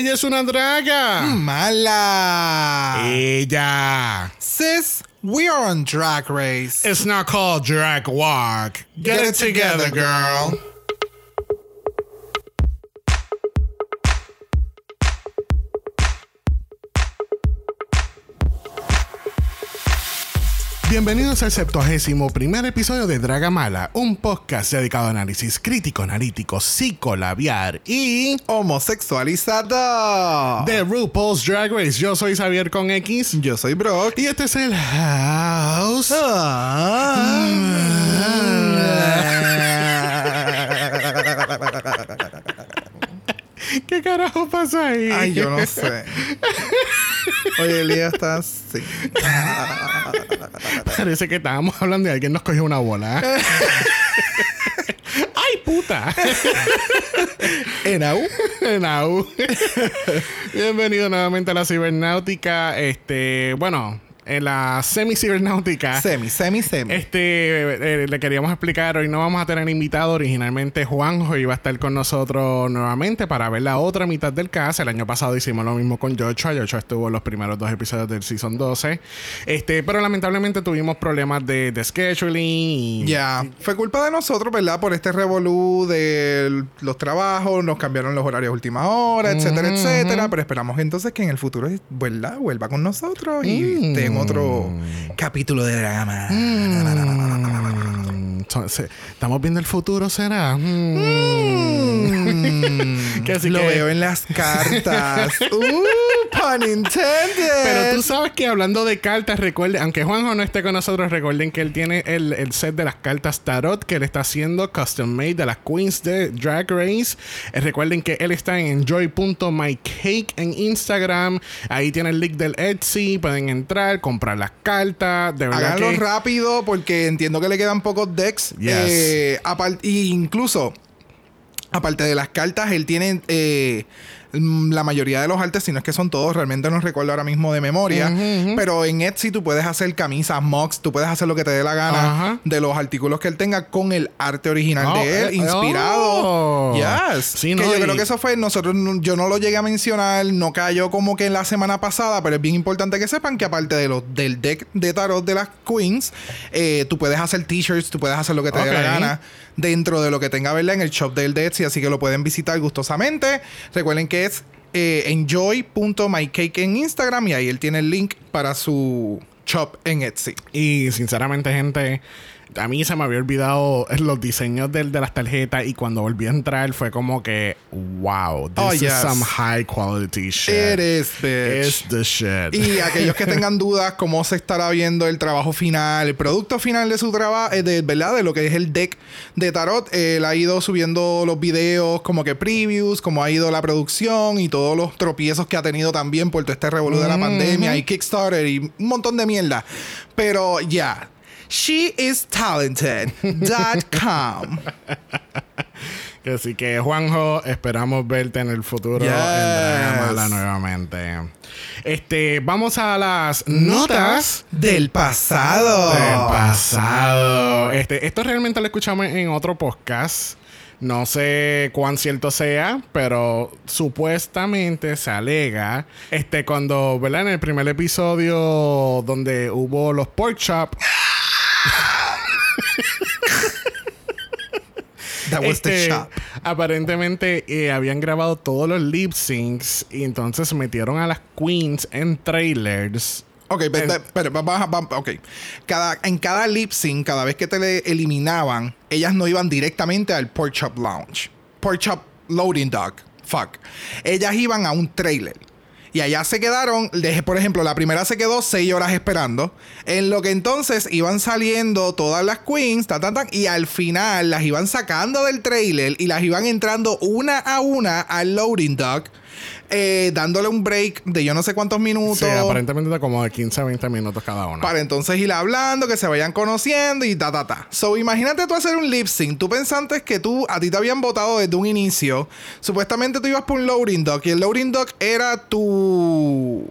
Ella es una draga. Mala. Ella. Sis, we are on Drag Race. It's not called drag walk. Get, it, together, girl. Bienvenidos al 71 primer episodio de Dragamala, un podcast dedicado a análisis crítico, analítico, psicolabiar y Homosexualizado. de RuPaul's Drag Race. Yo soy Xavier con X Yo soy Brock. y este es el House. ¿Qué carajo pasa ahí? Ay, yo no sé. Hoy el día está así. Parece que estábamos hablando y alguien nos cogió una bola. ¡Ay, puta! Enau. Nau. Bienvenido nuevamente a la cibernáutica. Este, bueno, en la semi-cibernáutica. Semi, semi, semi. Este, eh, le queríamos explicar, hoy no vamos a tener invitado. Originalmente Juanjo iba a estar con nosotros nuevamente para ver la otra mitad del cast. El año pasado hicimos lo mismo con Joshua. Joshua estuvo en los primeros dos episodios del Season 12. Este, pero lamentablemente tuvimos problemas de, de scheduling. Ya, fue culpa de nosotros, ¿verdad? Por este revolú de los trabajos, nos cambiaron los horarios a última hora, etcétera, etcétera. Pero esperamos entonces que en el futuro, ¿verdad? Vuelva con nosotros y en otro capítulo de drama. Mm, entonces, ¿Estamos viendo el futuro, será? Mm. Que así Lo que- veo en las cartas. uh, pun intended. Pero tú sabes que hablando de cartas, recuerden, aunque Juanjo no esté con nosotros, recuerden que él tiene el, el set de las cartas Tarot que él está haciendo custom made de las Queens de Drag Race. Eh, recuerden que él está en enjoy.mycake en Instagram. Ahí tiene el link del Etsy. Pueden entrar, comprar las cartas. De verdad Háganlo que. rápido porque entiendo que le quedan pocos decks. Yes. Eh, y incluso, aparte de las cartas, él tiene eh, la mayoría de los artes, si no es que son todos, realmente no recuerdo ahora mismo de memoria. Pero en Etsy tú puedes hacer camisas, mugs, tú puedes hacer lo que te dé la gana de los artículos que él tenga con el arte original Oh, de él, eh, inspirado. oh. Yes. Sí, que no, yo y- creo que eso fue, nosotros, no- yo no lo llegué a mencionar, no cayó como que en la semana pasada, pero es bien importante que sepan que aparte de los del deck de tarot de las queens, eh, tú puedes hacer t-shirts, tú puedes hacer lo que te dé la gana dentro de lo que tenga, ¿verdad? En el shop del de Etsy, así que lo pueden visitar gustosamente. Recuerden que es eh, enjoy.mycake en Instagram y ahí él tiene el link para su shop en Etsy. Y sinceramente, gente, a mí se me había olvidado los diseños del, de las tarjetas y cuando volví a entrar fue como que, wow, this Oh, is yes. some high quality shit. It is, bitch. It's the shit. Y aquellos que tengan dudas cómo se estará viendo el trabajo final, el producto final de su trabajo, de verdad, de lo que es el deck de tarot, él ha ido subiendo los videos como que previews, cómo ha ido la producción y todos los tropiezos que ha tenido también por todo este revolú de la pandemia y Kickstarter y un montón de mierda. Pero ya. She is talented.com. Así que, Juanjo, esperamos verte en el futuro Yes. en Dragamala nuevamente. Este, vamos a las notas del pasado. del pasado. Este, esto realmente lo escuchamos en otro podcast. No sé cuán cierto sea, pero supuestamente se alega, este, cuando, ¿verdad? En el primer episodio donde hubo los pork chop, That was the este, shop. aparentemente eh, habían grabado todos los lip syncs y entonces metieron a las queens en trailers. Ok, pero, pero, vamos a- vamos- ok. Cada, en cada lip sync, cada vez que te le eliminaban, ellas no iban directamente al Pork Chop Lounge. Pork Chop Loading Dock. Fuck. Ellas iban a un trailer. Y allá se quedaron, por ejemplo, la primera se quedó seis horas esperando. En lo que entonces iban saliendo todas las queens, ta, ta, ta, y al final las iban sacando del trailer y las iban entrando una a una al loading dock, eh, dándole un break de yo no sé cuántos minutos. Sí, aparentemente de como de 15 a 20 minutos cada uno. Para entonces ir hablando, que se vayan conociendo y ta, ta, ta. So, imagínate tú hacer un lip sync. Tú pensaste que tú, a ti te habían votado desde un inicio. Supuestamente tú ibas por un loading dock y el loading dock era tu.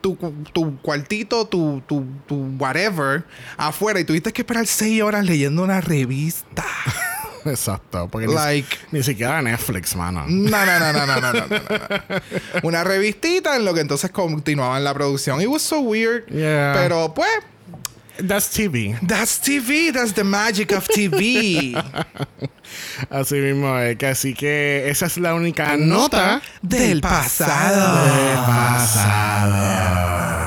Tu, tu cuartito, tu, tu, tu whatever, afuera, y tuviste que esperar seis horas leyendo una revista. Exacto. Porque like, ni, siquiera Netflix, mano. No, no, no, no, no, no, no, no, Una revistita en lo que entonces continuaban la producción. It was so weird. Yeah. Pero pues. That's TV. That's TV. That's the magic of TV. así mismo es que así que esa es la única nota, nota del pasado. Del pasado.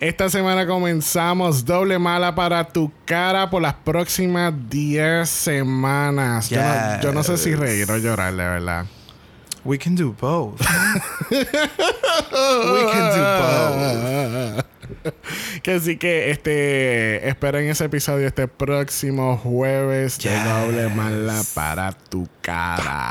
Esta semana comenzamos doble mala para tu cara por las próximas 10 semanas. Yo, no, yo no sé si reír o llorar, de verdad. We can do both. We can do both. Que así que este esperen ese episodio este próximo jueves de Yes. doble mala para tu cara.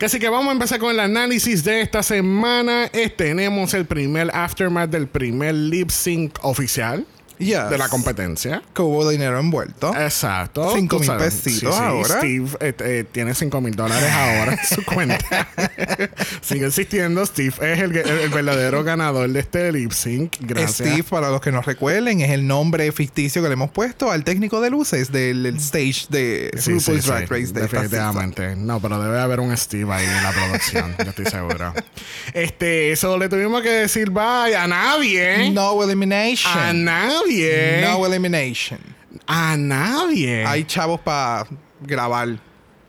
Así que vamos a empezar con el análisis de esta semana. Eh, tenemos el primer aftermath del primer lip sync oficial Yes. de la competencia. Que hubo dinero envuelto. Exacto. Cinco Tú mil sabes. pesitos ahora. Steve eh, eh, tiene cinco mil dólares ahora en su cuenta. Sigue existiendo. Steve es el, el- el verdadero ganador de este lip sync. Gracias. Steve, para los que no recuerden, es el nombre ficticio que le hemos puesto al técnico de luces del el stage de Sí, RuPaul's sí, sí, Drag Race de definitivamente. No, pero debe haber un Steve ahí en la producción. yo estoy seguro. Este, eso le tuvimos que decir bye a nadie. No elimination. A nadie. No elimination. A nadie. Hay chavos para grabar.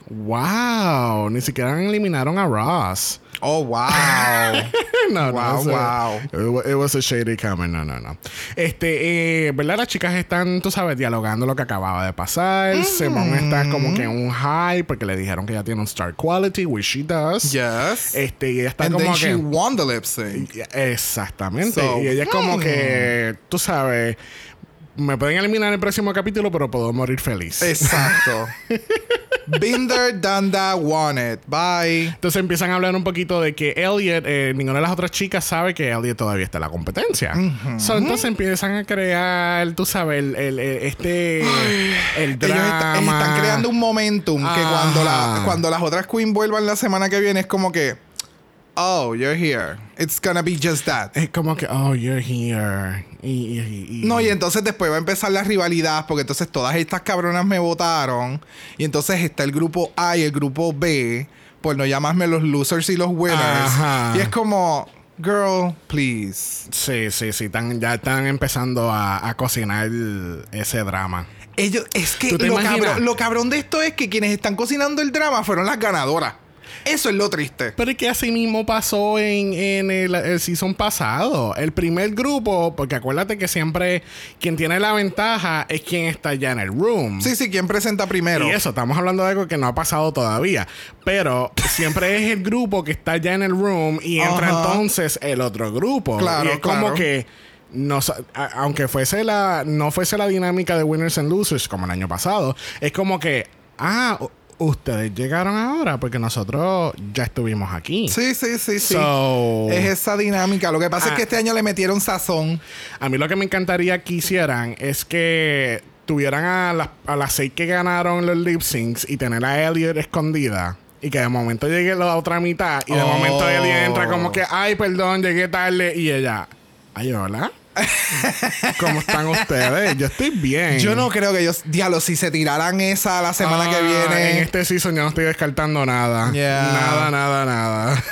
Wow. Ni siquiera eliminaron a Ross. Oh, wow. no, Wow, no, wow. It, it was a shady comment. No, no, no. Este, eh, ¿verdad? Las chicas están, tú sabes, dialogando lo que acababa de pasar. Simone está como que en un high porque le dijeron que ya tiene un star quality, which she does. yes. Este, y ella está And como then que. she won the lip sync. Exactamente. So, y ella es como hmm. que, tú sabes, me pueden eliminar en el próximo capítulo, pero puedo morir feliz. Exacto. That, won it. Bye. Entonces empiezan a hablar un poquito de que Elliot, eh, ninguna de las otras chicas sabe que Elliot todavía está en la competencia. So, entonces empiezan a crear, tú sabes, el, el- el- este, el Ellos drama. está- están creando un momentum que cuando, la, cuando las otras queens vuelvan la semana que viene es como que, oh, you're here. It's gonna be just that. Es como que, oh, you're here. Y, y- y- No, y entonces después va a empezar la rivalidad porque entonces todas estas cabronas me votaron y entonces está el grupo A y el grupo B, por no llamarme los losers y los winners. Ajá. Y es como, girl, please. Sí, sí, sí. están- ya están empezando a, a cocinar el- ese drama. Ellos, es que ¿Tú te lo cabrón, lo cabrón de esto es que quienes están cocinando el drama fueron las ganadoras. Eso es lo triste. Pero es que así mismo pasó en, en el, el season pasado. El primer grupo, porque acuérdate que siempre quien tiene la ventaja es quien está ya en el room. Sí, sí, ¿quién presenta primero? Y eso, estamos hablando de algo que no ha pasado todavía. Pero siempre es el grupo que está ya en el room y entra Ajá. entonces el otro grupo. Claro, y es como que. No, a- aunque fuese la, no fuese la dinámica de winners and losers como el año pasado, es como que, ah, ustedes llegaron ahora porque nosotros ya estuvimos aquí. Sí, sí, sí, sí. Es esa dinámica. Lo que pasa es Ah. que este año le metieron sazón. A mí lo que me encantaría que hicieran es que tuvieran a las, a las seis que ganaron los lip syncs y tener a Elliot escondida. Y que de momento llegue la otra mitad y de Oh. momento Elliot entra como que, ay, perdón, llegué tarde. Y ella, ay, hola. ¿Cómo están ustedes? Yo estoy bien. Yo no creo que ellos, diablo, si se tiraran esa la semana que Ah, viene. En este season yo no estoy descartando nada. Yeah. Nada, nada, nada.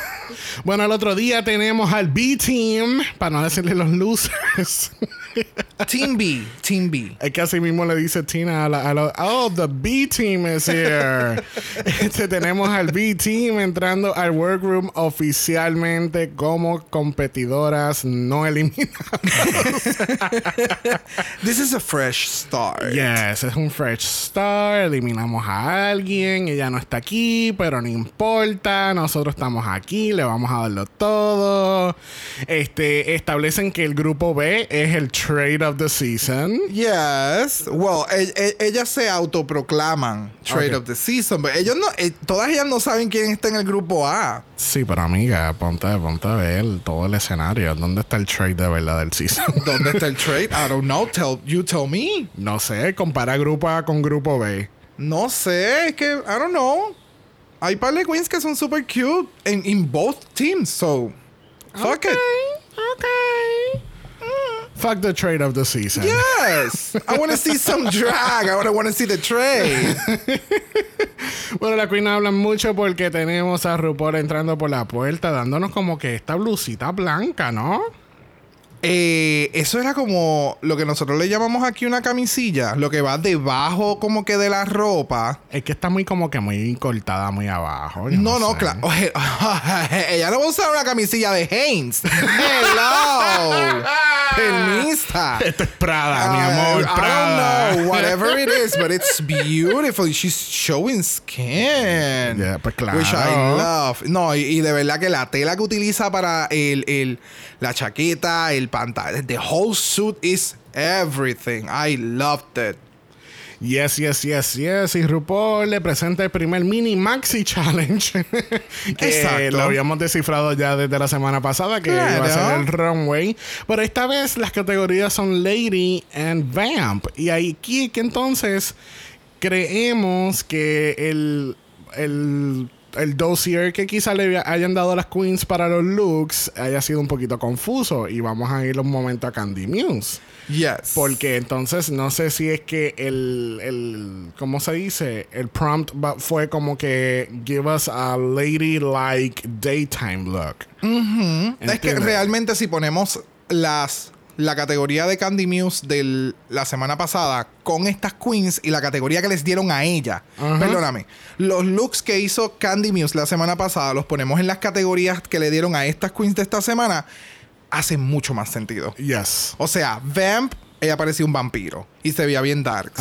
Bueno, el otro día tenemos al B-Team, para no decirle los losers. Team B, Team B. Es que así mismo le dice Tina a la, a la- Oh, the B team is here. este, tenemos al B team entrando al workroom oficialmente como competidoras no eliminadas. This is a fresh start. yes, es un fresh start. Eliminamos a alguien. Ella no está aquí, pero no importa. Nosotros estamos aquí. Le vamos a darlo todo. Este, establecen que el grupo B es el trade of the season. Yes. Well, e- e- ellas se autoproclaman Trade Ok. of the Season, pero ellos no, eh, todas ellas no saben quién está en el grupo A. Sí, pero amiga, ponte, ponte a ver todo el escenario. ¿Dónde está el trade de verdad del season? ¿Dónde está el trade? I don't know. Tell you tell me. no sé, compara grupo A con grupo B. No sé, es que I don't know. Hay par de queens que son super cute en in both teams, so fuck it. Ok. Fuck the trade of the season. Yes. I want to see some drag. I want to see the trade. Bueno, la Queen hablan mucho porque tenemos a RuPaul entrando por la puerta, dándonos como que esta blusita blanca, ¿no? Eh, eso era como lo que nosotros le llamamos aquí una camisilla, lo que va debajo como que de la ropa. Es que está muy como que muy cortada muy abajo. No, no, claro. Ella no va a usar una camisilla de Hanes. Hello. Permista. Esto es Prada, mi amor, I Prada. don't know, whatever it is, but it's beautiful. She's showing skin. Yeah, pues claro. Which I love. No, y, y de verdad que la tela que utiliza para el, el, la chaqueta, el pantalón, the whole suit is everything. I loved it. Yes, yes, yes, yes. Y RuPaul le presenta el primer mini maxi challenge. que Exacto. lo habíamos descifrado ya desde la semana pasada, que iba a Claro. ser el runway. Pero esta vez las categorías son Lady and Vamp. Y aquí que entonces creemos que el, el, el dossier que quizá le hayan dado a las queens para los looks haya sido un poquito confuso. Y vamos a ir un momento a Candy Muse. Yes. Porque entonces no sé si es que el, el ¿cómo se dice? El prompt fue como que give us a ladylike daytime look. Es que realmente si ponemos las la categoría de Candy Muse de la semana pasada con estas queens y la categoría que les dieron a ella. Perdóname. Los looks que hizo Candy Muse la semana pasada los ponemos en las categorías que le dieron a estas queens de esta semana. Hace mucho más sentido. Yes. O sea, Vamp, ella parecía un vampiro y se veía bien dark.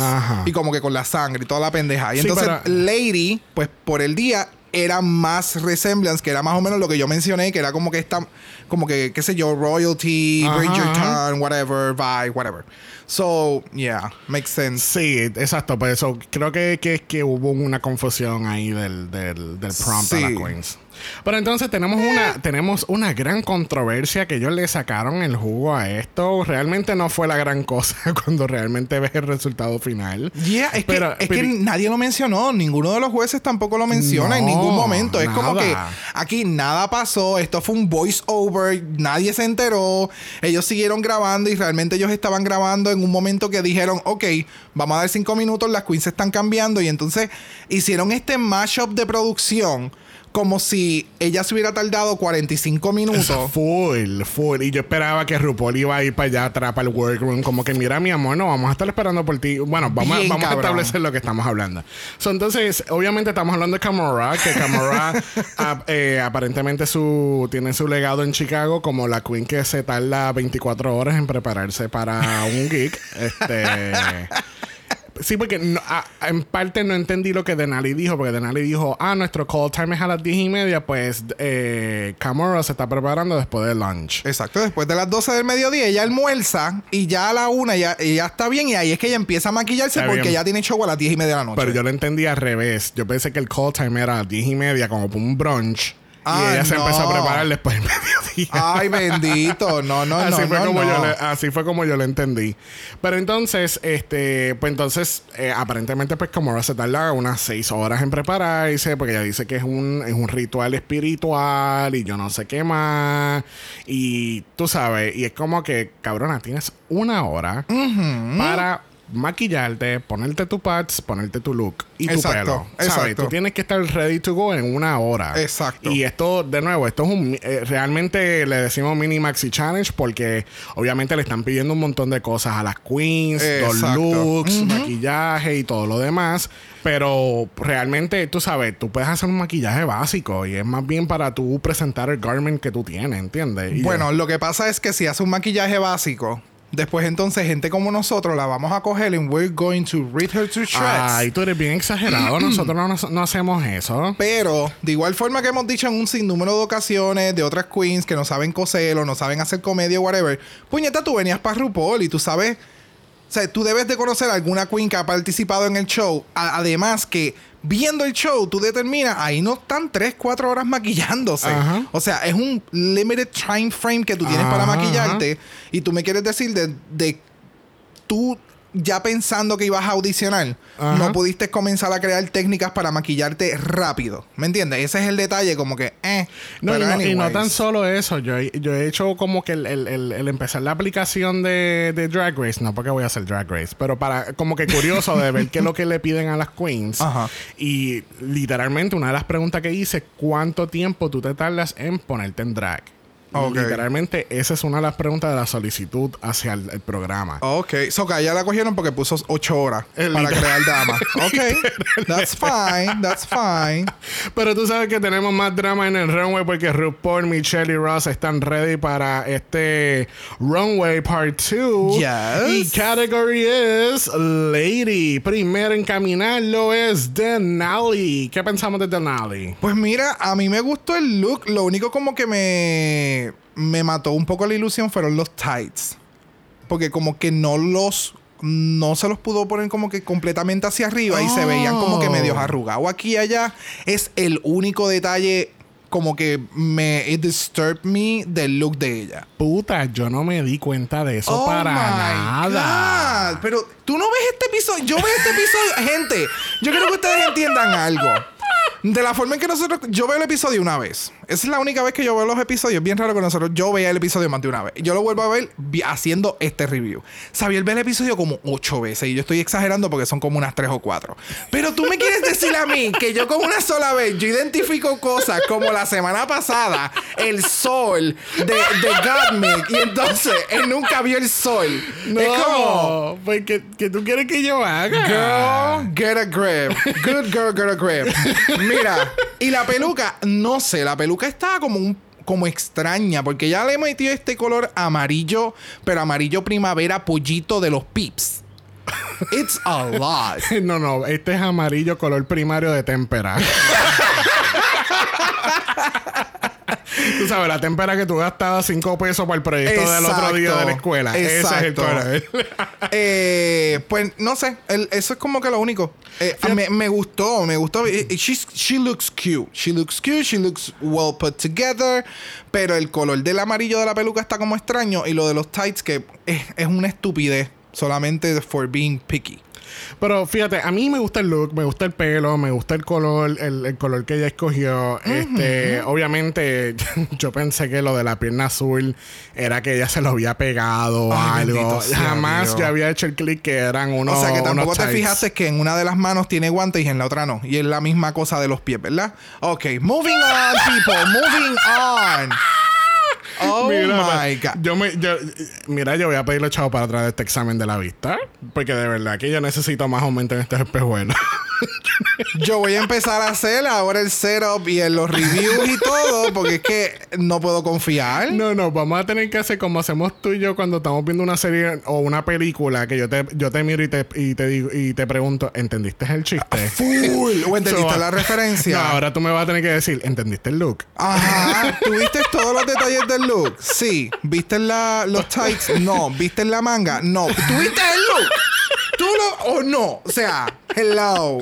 Y como que con la sangre y toda la pendeja. Y Sí, entonces, Lady, pues por el día era más resemblance, que era más o menos lo que yo mencioné, que era como que esta, como que, qué sé yo, royalty, Ajá, Bridgerton, whatever, vibe, whatever. So, yeah, makes sense. Sí, exacto. Por eso creo que, que, que hubo una confusión ahí del, del, del prompt a las queens. Pero entonces tenemos una, tenemos una gran controversia que ellos le sacaron el jugo a esto. Realmente no fue la gran cosa cuando realmente ves el resultado final. Yeah, es, Pero- que, es pero- que nadie lo mencionó, ninguno de los jueces tampoco lo menciona en ningún momento. Es como que aquí nada pasó, esto fue un voice over, nadie se enteró, ellos siguieron grabando y realmente ellos estaban grabando en un momento que dijeron, ok, vamos a dar cinco minutos, las queens se están cambiando y entonces hicieron este mashup de producción como si ella se hubiera tardado 45 minutos. Full, full. Y yo esperaba que RuPaul iba a ir para allá atrás, para el workroom. Como que, mira, mi amor, no, vamos a estar esperando por ti. Bueno, vamos, Bien vamos a establecer lo que estamos hablando. So, entonces, obviamente estamos hablando de Camora, que Camora ap- eh, aparentemente su, tiene su legado en Chicago como la queen que se tarda 24 horas en prepararse para un gig. Este... Sí, porque no- a- en parte no entendí lo que Denali dijo, porque Denali dijo, ah, nuestro call time es a las 10 y media, pues eh, Camora se está preparando después del lunch. Exacto, después de las 12 del mediodía ella almuerza y ya a la una ya, está bien y ahí es que ella empieza a maquillarse Está porque bien. ya tiene show a las 10 y media de la noche. Pero yo lo entendí al revés. Yo pensé que el call time era a las 10 y media, como un brunch. Ah, y ella se no. empezó a preparar después del mediodía. Ay, bendito. No, no, así, no, fue no, como. Yo le- así fue como yo lo entendí. Pero entonces, este, pues entonces, eh, aparentemente, pues como se tarda unas seis horas en prepararse, porque ella dice que es un, es un ritual espiritual y yo no sé qué más. Y tú sabes, y es como que, cabrona, tienes una hora para maquillarte, ponerte tu pads, ponerte tu look y tu Exacto, pelo. ¿Sabes? exacto. Tú tienes que estar ready to go en una hora. Exacto. Y esto, de nuevo, esto es un. eh, realmente le decimos mini maxi challenge porque obviamente le están pidiendo un montón de cosas a las queens, los Exacto. looks, maquillaje y todo lo demás. Pero realmente, tú sabes, tú puedes hacer un maquillaje básico y es más bien para tú presentar el garment que tú tienes, ¿entiendes? Y Bueno, lo que pasa es que si hace un maquillaje básico, después entonces gente como nosotros la vamos a coger and we're going to read her to shreds. Ay, tú eres bien exagerado. Nosotros no, hacemos eso. Pero, de igual forma que hemos dicho en un sinnúmero de ocasiones de otras queens que no saben coser o no saben hacer comedia o whatever, puñeta, tú venías para RuPaul y tú sabes. O sea, tú debes de conocer a alguna queen que ha participado en el show. A- además que viendo el show, tú determinas, ahí no están 3, 4 horas maquillándose. Ajá. O sea, es un limited time frame que tú tienes para Ajá. maquillarte. Y tú me quieres decir de, de tú ya pensando que ibas a audicionar, Ajá. no pudiste comenzar a crear técnicas para maquillarte rápido. ¿Me entiendes? Ese es el detalle, como que, eh. No, y no, y no anyways. tan solo eso, yo, he- yo he hecho como que el, el- el- el empezar la aplicación de, de Drag Race, no porque voy a hacer Drag Race, pero para como que curioso de ver qué es lo que le piden a las queens. Ajá. Y literalmente una de las preguntas que hice, ¿cuánto tiempo tú te tardas en ponerte en drag? Y Ok. Literalmente esa es una de las preguntas de la solicitud hacia el, el programa. Ok, so que a ella la cogieron porque puso ocho horas El para crear dama. Ok, that's fine, that's fine. Pero tú sabes que tenemos más drama en el runway porque RuPaul, Michelle y Ross están ready para este runway part 2. Yes. Y category es Lady. Primero en caminarlo es Denali. ¿Qué pensamos de Denali? Pues mira, a mí me gustó el look. Lo único como que me, me mató un poco la ilusión fueron los tights. Porque como que no los... No se los pudo poner como que completamente hacia arriba y se veían como que medio Oh. arrugados aquí y allá. Es el único detalle como que me it disturbed me del look de ella. Puta, yo no me di cuenta de eso Oh para my nada. God. Pero tú no ves este episodio. Yo veo este episodio. Gente, yo quiero que ustedes entiendan algo. De la forma en que nosotros. Yo veo el episodio una vez. Esa es la única vez que yo veo los episodios. Bien raro que nosotros. Yo veía el episodio más de una vez. Yo lo vuelvo a ver haciendo este review. Xavier ve el episodio como ocho veces. Y yo estoy exagerando porque son como unas tres o cuatro. Pero tú me quieres decir a mí que yo con una sola vez. Yo identifico cosas como la semana pasada. El sol de, de Gottmik. Y entonces él nunca vio el sol. No, Es como. pues que, que tú quieres que yo haga. Girl, get a grip. Good girl, get a grip. Mira, y la peluca, no sé, la peluca está como un como extraña, porque ya le metió este color amarillo, pero amarillo primavera pollito de los pips. It's a lot. No, no, este es amarillo color primario de témpera. tú sabes, la témpera que tú gastabas 5 pesos para el proyecto del otro día de la escuela. Ese es el Exacto. color. Eh, pues no sé, el- eso es como que lo único. Eh, me, me gustó, me gustó. Eh, eh, she's- she looks cute. She looks cute, she looks well put together. Pero el color del amarillo de la peluca está como extraño. Y lo de los tights, que es, es una estupidez. Solamente for being picky. Pero fíjate, a mí me gusta el look, me gusta el pelo, me gusta el color, el, el color que ella escogió. Este, obviamente, yo pensé que lo de la pierna azul era que ella se lo había pegado o algo. sea Jamás Dios. yo había hecho el clic que eran unos. o sea que tampoco te fijaste que en una de las manos tiene guantes y en la otra no. Y es la misma cosa de los pies, ¿verdad? Ok, moving on, people, moving on. Oh Mira, my God. Yo me, yo- mira, yo voy a pedirle chavo para atrás de este examen de la vista. Porque de verdad que yo necesito más aumento en estos espejuelos. Yo voy a empezar a hacer ahora el setup y en los reviews y todo, porque es que no puedo confiar. no, no, vamos a tener que hacer como hacemos tú y yo cuando estamos viendo una serie o una película que yo te, yo te miro y te, y te digo y te pregunto, ¿entendiste el chiste? Full. ¿O entendiste So, la referencia? No, ahora tú me vas a tener que decir, ¿entendiste el look? Ajá. ¿Tuviste todos los detalles del look? Sí. ¿Viste la, los tights? No. ¿Viste la manga? No. ¿Tuviste el look? ¿Tú lo o no? O sea, hello.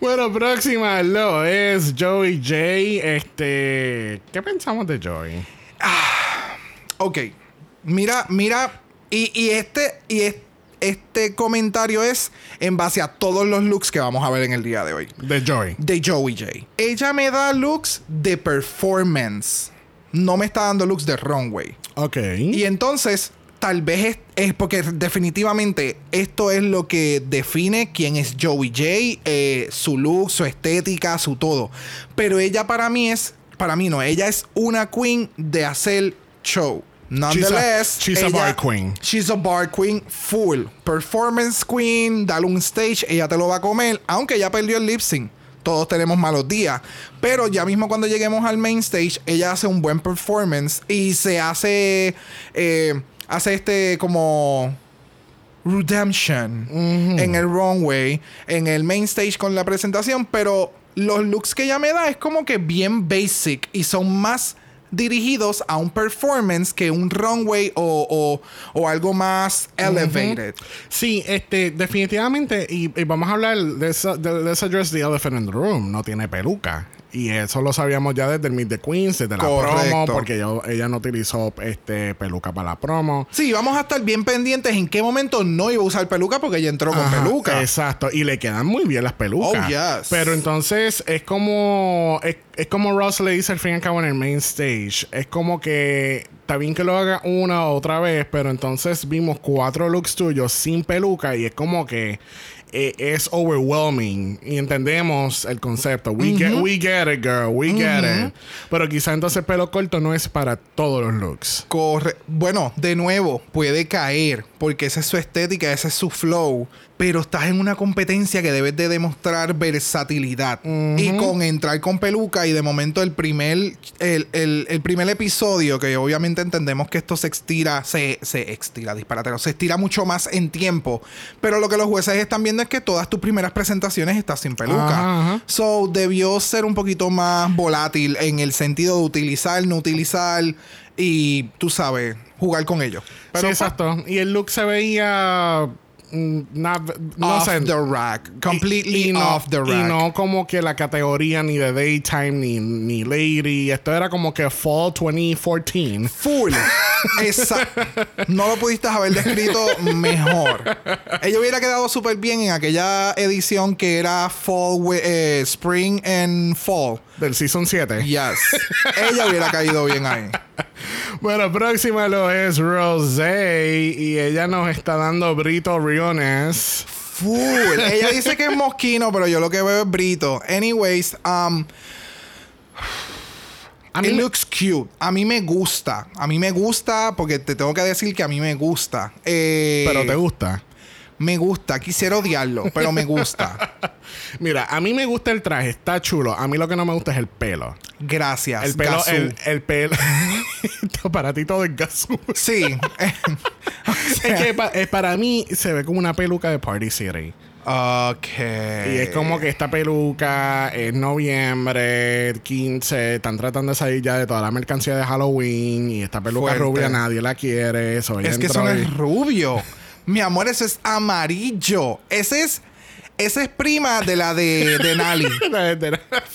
Bueno, próxima lo es Joey J. Este, ¿qué pensamos de Joey? Ok. Mira, mira. Y, y este, y es- este comentario es en base a todos los looks que vamos a ver en el día de hoy. De Joey. de Joey J. Ella me da looks de performance. No me está dando looks de runway. Ok. Y entonces, tal vez es, es porque definitivamente esto es lo que define quién es Joey J, eh, su look, su estética, su todo. Pero ella para mí es, para mí no, ella es una queen de hacer show. Nonetheless, she's a ella- bar queen. She's a bar queen full. Performance queen, dale un stage, ella te lo va a comer, aunque ya perdió el lip sync. Todos tenemos malos días. Pero ya mismo cuando lleguemos al main stage, ella hace un buen performance y se hace. eh, hace este como. Redemption en el runway, en el main stage con la presentación, pero los looks que ella me da es como que bien basic y son más dirigidos a un performance que un runway o, o- o algo más elevated. Sí, este, definitivamente, y, y vamos a hablar de esa, de, let's address the elephant in the room, no tiene peluca. Y eso lo sabíamos ya desde el Meet the Queens, desde la promo, porque ella, ella no utilizó este peluca para la promo. Sí, vamos a estar bien pendientes en qué momento no iba a usar peluca porque ella entró con peluca. Exacto. Y le quedan muy bien las pelucas. Oh, yes. Pero entonces es como. Es, es como Ross le dice al fin y al cabo en el main stage. Es como que. Está bien que lo haga una o otra vez. Pero entonces vimos cuatro looks tuyos sin peluca. Y es como que. Eh, es overwhelming y entendemos el concepto. We, get, we get it, girl. We get it. Pero quizá entonces pelo corto no es para todos los looks. Corre bueno, de nuevo, puede caer porque esa es su estética, ese es su flow. Pero estás en una competencia que debes de demostrar versatilidad. Y con entrar con peluca y de momento el primer, el, el- el primer episodio, que obviamente entendemos que esto se estira, se, se estira, disparatero, se estira mucho más en tiempo. Pero lo que los jueces están viendo es que todas tus primeras presentaciones estás sin peluca. So, debió ser un poquito más volátil en el sentido de utilizar, no utilizar y, tú sabes, jugar con ellos. sí, exacto. Y el look se veía. Mm, na- no off sé. the rack. Completely Y- y no- off the rack. Y no como que la categoría ni de daytime ni, ni lady. Esto era como que fall 2014. Full. Esa- no lo pudiste haber descrito mejor. Ella hubiera quedado súper bien en aquella edición que era Fall, eh, Spring and Fall. Del season 7. Yes. Ella hubiera caído bien ahí. Bueno, próxima lo es Rosé. Y ella nos está dando Brito Riones. Full. Ella dice que es mosquino, pero yo lo que veo es brito. Anyways, um, A mí It looks cute. A mí me gusta. A mí me gusta porque te tengo que decir que a mí me gusta. Eh, Pero te gusta. Me gusta. Quisiera odiarlo, pero me gusta. Mira, a mí me gusta el traje, está chulo. A mí lo que no me gusta es el pelo. Gracias. El pelo, Gazú. el, el pelo. para ti todo es gasú. Sí. Es que pa- para mí se ve como una peluca de Party City. ok. Y es como que esta peluca es noviembre 15, están tratando de salir ya de toda la mercancía de Halloween y esta peluca Fuerte. rubia nadie la quiere. Ella Es que eso no es rubio. Mi amor, eso es amarillo. Ese es. Esa es prima de la de, de Nali.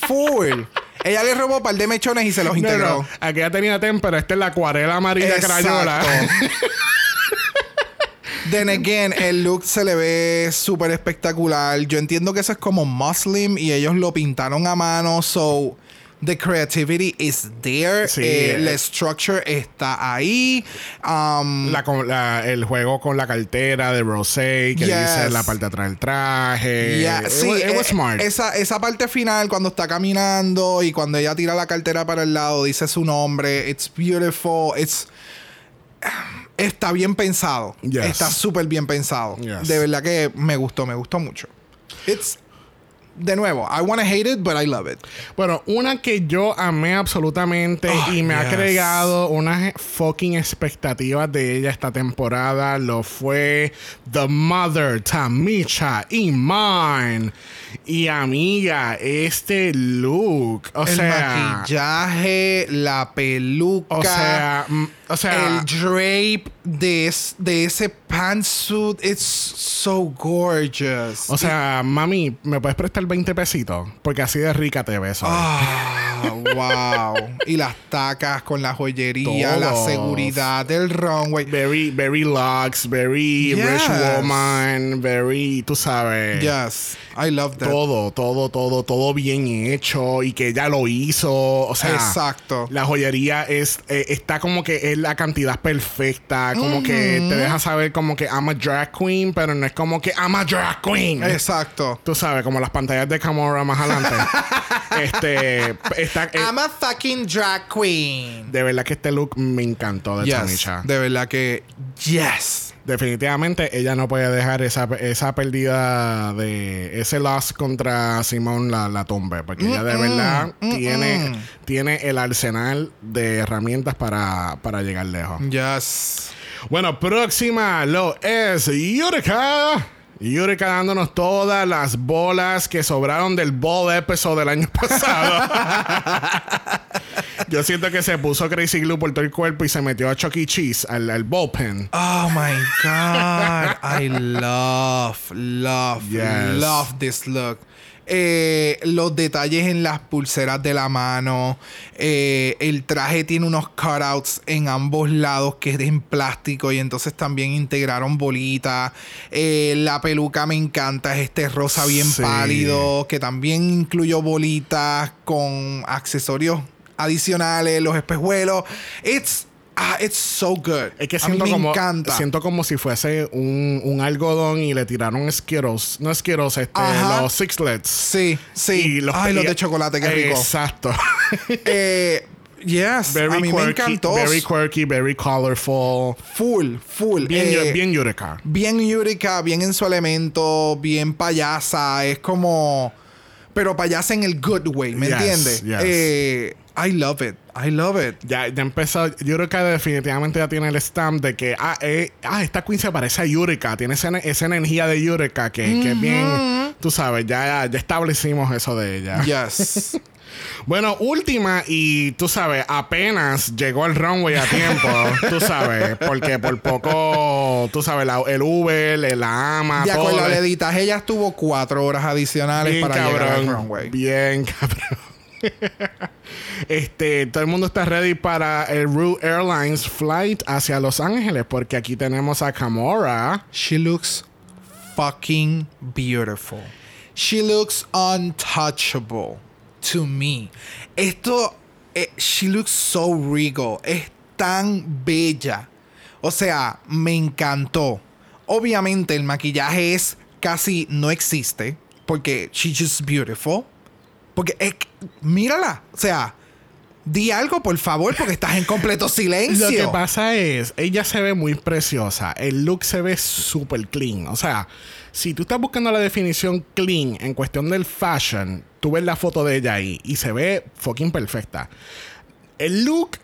Full. Ella le robó un par de mechones y se los No, integró. no, aquella tenía témpera, esta es la acuarela amarilla crayola. Exacto. Then again, el look se le ve súper espectacular. Yo entiendo que eso es como Muslim y ellos lo pintaron a mano. So, the creativity is there. Sí, Eh, eh. la structure está ahí. Um, La con- la- el juego con la cartera de Rosé, que Yes. dice la parte atrás del traje. Yeah, It sí, it was eh, smart. Esa, esa parte final, cuando está caminando y cuando ella tira la cartera para el lado, dice su nombre. It's beautiful. It's. Está bien pensado. Yes. Está súper bien pensado. Yes. De verdad que me gustó, me gustó mucho. It's. De nuevo, I wanna hate it, but I love it. Bueno, una que yo amé absolutamente Oh, y me ha creado unas fucking expectativas de ella esta temporada lo fue The Mother, Tamisha Iman. Y amiga, este look, o el sea, maquillaje, la peluca. o sea, mm, o sea, el drape de, es- de ese pantsuit, it's so gorgeous. o sea, mami, ¿me puedes prestar 20 pesitos? Porque así de rica te ves. hoy. Ah, wow. Y las tacas con la joyería, la seguridad del runway. Very, very luxe, very Yes. rich woman, very, tú sabes. Yes, I love that. Todo, todo, todo, todo bien hecho y que ella lo hizo. O sea, Exacto. la joyería es eh, está como que es la cantidad perfecta, como que te deja saber como que I'm a drag queen, pero no es como que I'm a drag queen. Exacto. Tú sabes, como las pantallas de Camora más adelante. este, está, eh, I'm a fucking drag queen. de verdad que este look me encantó de Yes, de verdad que yes. Definitivamente ella no puede dejar esa, esa pérdida de ese loss contra Simón la, la tumbe. Porque ella de verdad tiene, tiene el arsenal de herramientas para, para llegar lejos. Yes. Bueno, próxima lo es Yurika. Yurika dándonos todas las bolas que sobraron del ball episode del año pasado. Yo siento que se puso Crazy Glue por todo el cuerpo y se metió a Chuck E. Cheese, al, al bullpen. Oh my God. I love, love, Yes. love this look. Eh, los detalles en las pulseras de la mano. Eh, el traje tiene unos cutouts en ambos lados que es en plástico y entonces también integraron bolitas. Eh, la peluca me encanta, es este rosa bien Sí. pálido que también incluyó bolitas con accesorios adicionales, los espejuelos. It's, ah, it's so good. Es que A mí siento me como, encanta. siento como si fuese un, un algodón y le tiraron Skittles. No Skittles, este, Ajá. los Sixlets. Sí, sí. Y los, Ay, los de chocolate, qué rico. Exacto. Eh, yes, very a mí quirky, me encantó. very quirky, very colorful. Full, full. Bien, Eh, bien Eureka. bien Yurika, bien en su elemento, bien payasa. Es como. Pero payasa en el good way, ¿me Yes, entiendes? yes. Eh, I love it. I love it. Ya, ya empezó. Eureka definitivamente ya tiene el stamp de que, ah, eh, ah esta queen se parece a Eureka. Tiene esa, esa energía de Eureka que, que es bien. Tú sabes, ya, ya establecimos eso de ella. Yes. Bueno, última, y tú sabes, apenas llegó el runway a tiempo, tú sabes, porque por poco, tú sabes, la- el Uber, la ama, ya con la editaje ella estuvo cuatro horas adicionales bien para llegar al cabrón, runway. bien cabrón. Este, todo el mundo está ready para el Root Airlines flight hacia Los Ángeles, porque aquí tenemos a Camora. She looks fucking beautiful. She looks untouchable to me. Esto, eh, she looks so regal. Es tan bella. O sea, me encantó. Obviamente el maquillaje es casi no existe porque she's just beautiful. Porque es, mírala, o sea, di algo por favor porque estás en completo silencio. Lo que pasa es, ella se ve muy preciosa. El look se ve súper clean. O sea, si tú estás buscando la definición clean en cuestión del fashion, tú ves la foto de ella ahí y se ve fucking perfecta. El look,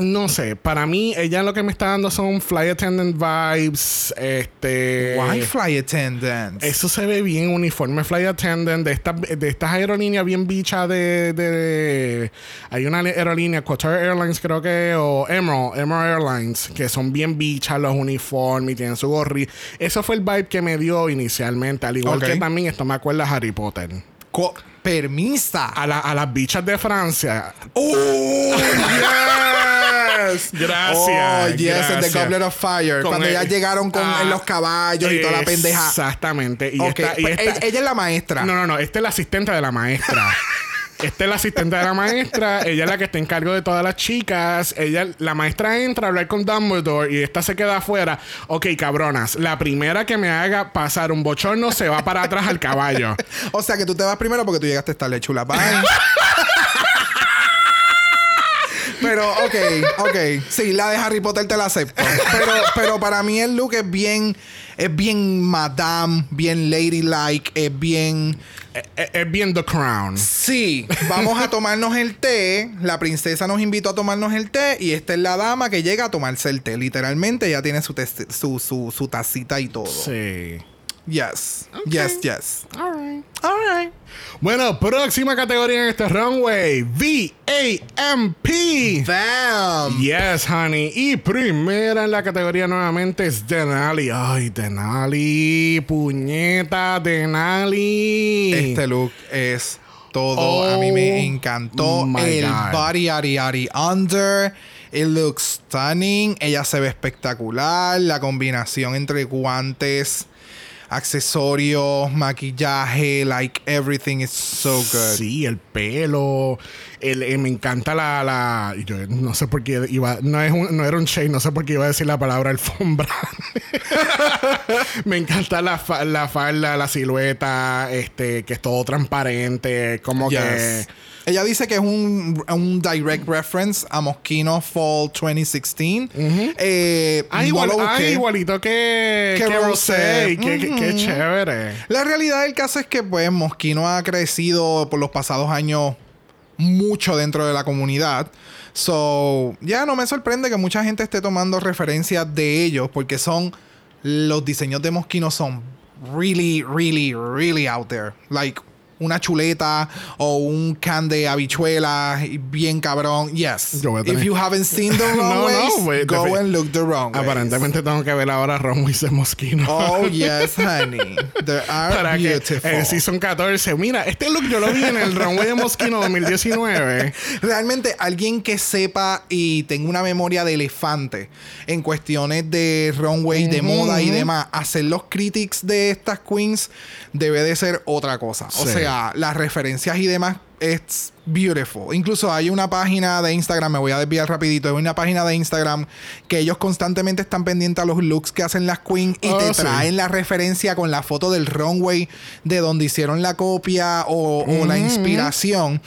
no sé, para mí ella lo que me está dando son fly attendant vibes. Este. Why fly attendants? Eso se ve bien uniforme fly attendant de estas de estas aerolíneas bien bichas de, de- hay una aerolínea Qatar Airlines creo que o Emerald Emerald Airlines que son bien bichas los uniformes y tienen su gorri eso fue el vibe que me dio inicialmente al igual que también esto me acuerda a Harry Potter Co- permisa. a, la- a las bichas de Francia ¡Oh, yes! Gracias, Oh, yes, en The gracias. Goblet of Fire. Con cuando el- ellas llegaron con Ah, los caballos y toda la pendeja. exactamente y Ok, esta- y pues esta- ella, ella es la maestra. No, no, no. Esta es la asistente de la maestra. Esta es la asistente de la maestra. Ella es la que está en cargo de todas las chicas. Ella, la maestra entra a hablar con Dumbledore y esta se queda afuera. Ok, cabronas. La primera que me haga pasar un bochorno se va para atrás al caballo. O sea que tú te vas primero porque tú llegaste tarde, chula. Bye. Pero, ok, ok. Sí, la de Harry Potter te la acepto. Pero, pero para mí el look es bien, es bien madame, bien ladylike, es bien. Es, bien The Crown. Sí, vamos a tomarnos el té. La princesa nos invitó a tomarnos el té y esta es la dama que llega a tomarse el té. Literalmente ya tiene su, su, su, su tacita y todo. Sí. Yes, yes, yes. Alright. All right. Bueno, próxima categoría en este runway. VAMP. Damn. Yes, honey. Y primera en la categoría nuevamente es Denali. Ay, Denali. Puñeta, Denali. Este look es todo. a mí me Oh encantó. el God. body ari ari under. It looks stunning. Ella se ve espectacular. La combinación entre guantes, accesorios, maquillaje, like everything is so good. Sí, el pelo. El, eh, me encanta la, la. Yo no sé por qué iba. No, es un- no era un shade, no sé por qué iba a decir la palabra alfombra. me encanta la, fa- la falda, la silueta, este, que es todo transparente. Como Yes. que. Ella dice que es un, un direct reference a Moschino Fall 2016. Eh, Ah, no igual, lo ah, igualito que, Que que Rosé. Rosé. Qué, chévere. La realidad del caso es que, pues, Moschino ha crecido por los pasados años mucho dentro de la comunidad. So, ya no me sorprende que mucha gente esté tomando referencias de ellos porque son. Los diseños de Moschino son really, really, really out there. Like, una chuleta o un can de habichuelas bien cabrón. Yes. Yo voy a If you haven't seen the No, no, runways, güey, go and look the runways. Aparentemente tengo que ver ahora Runways de Mosquino. Oh, yes, honey. They are Para que beautiful. el Season 14. Mira, este look yo lo vi en el Runway de Mosquino 2019. Realmente alguien que sepa y tenga una memoria de elefante en cuestiones de runway, de moda y demás, hacer los critics de estas queens debe de ser otra cosa. O Sí. sea, las referencias y demás es beautiful. Incluso hay una página de Instagram, me voy a desviar rapidito, hay una página de Instagram que ellos constantemente están pendientes a los looks que hacen las queens y Oh, te sí. traen la referencia con la foto del runway de donde hicieron la copia o, o la inspiración.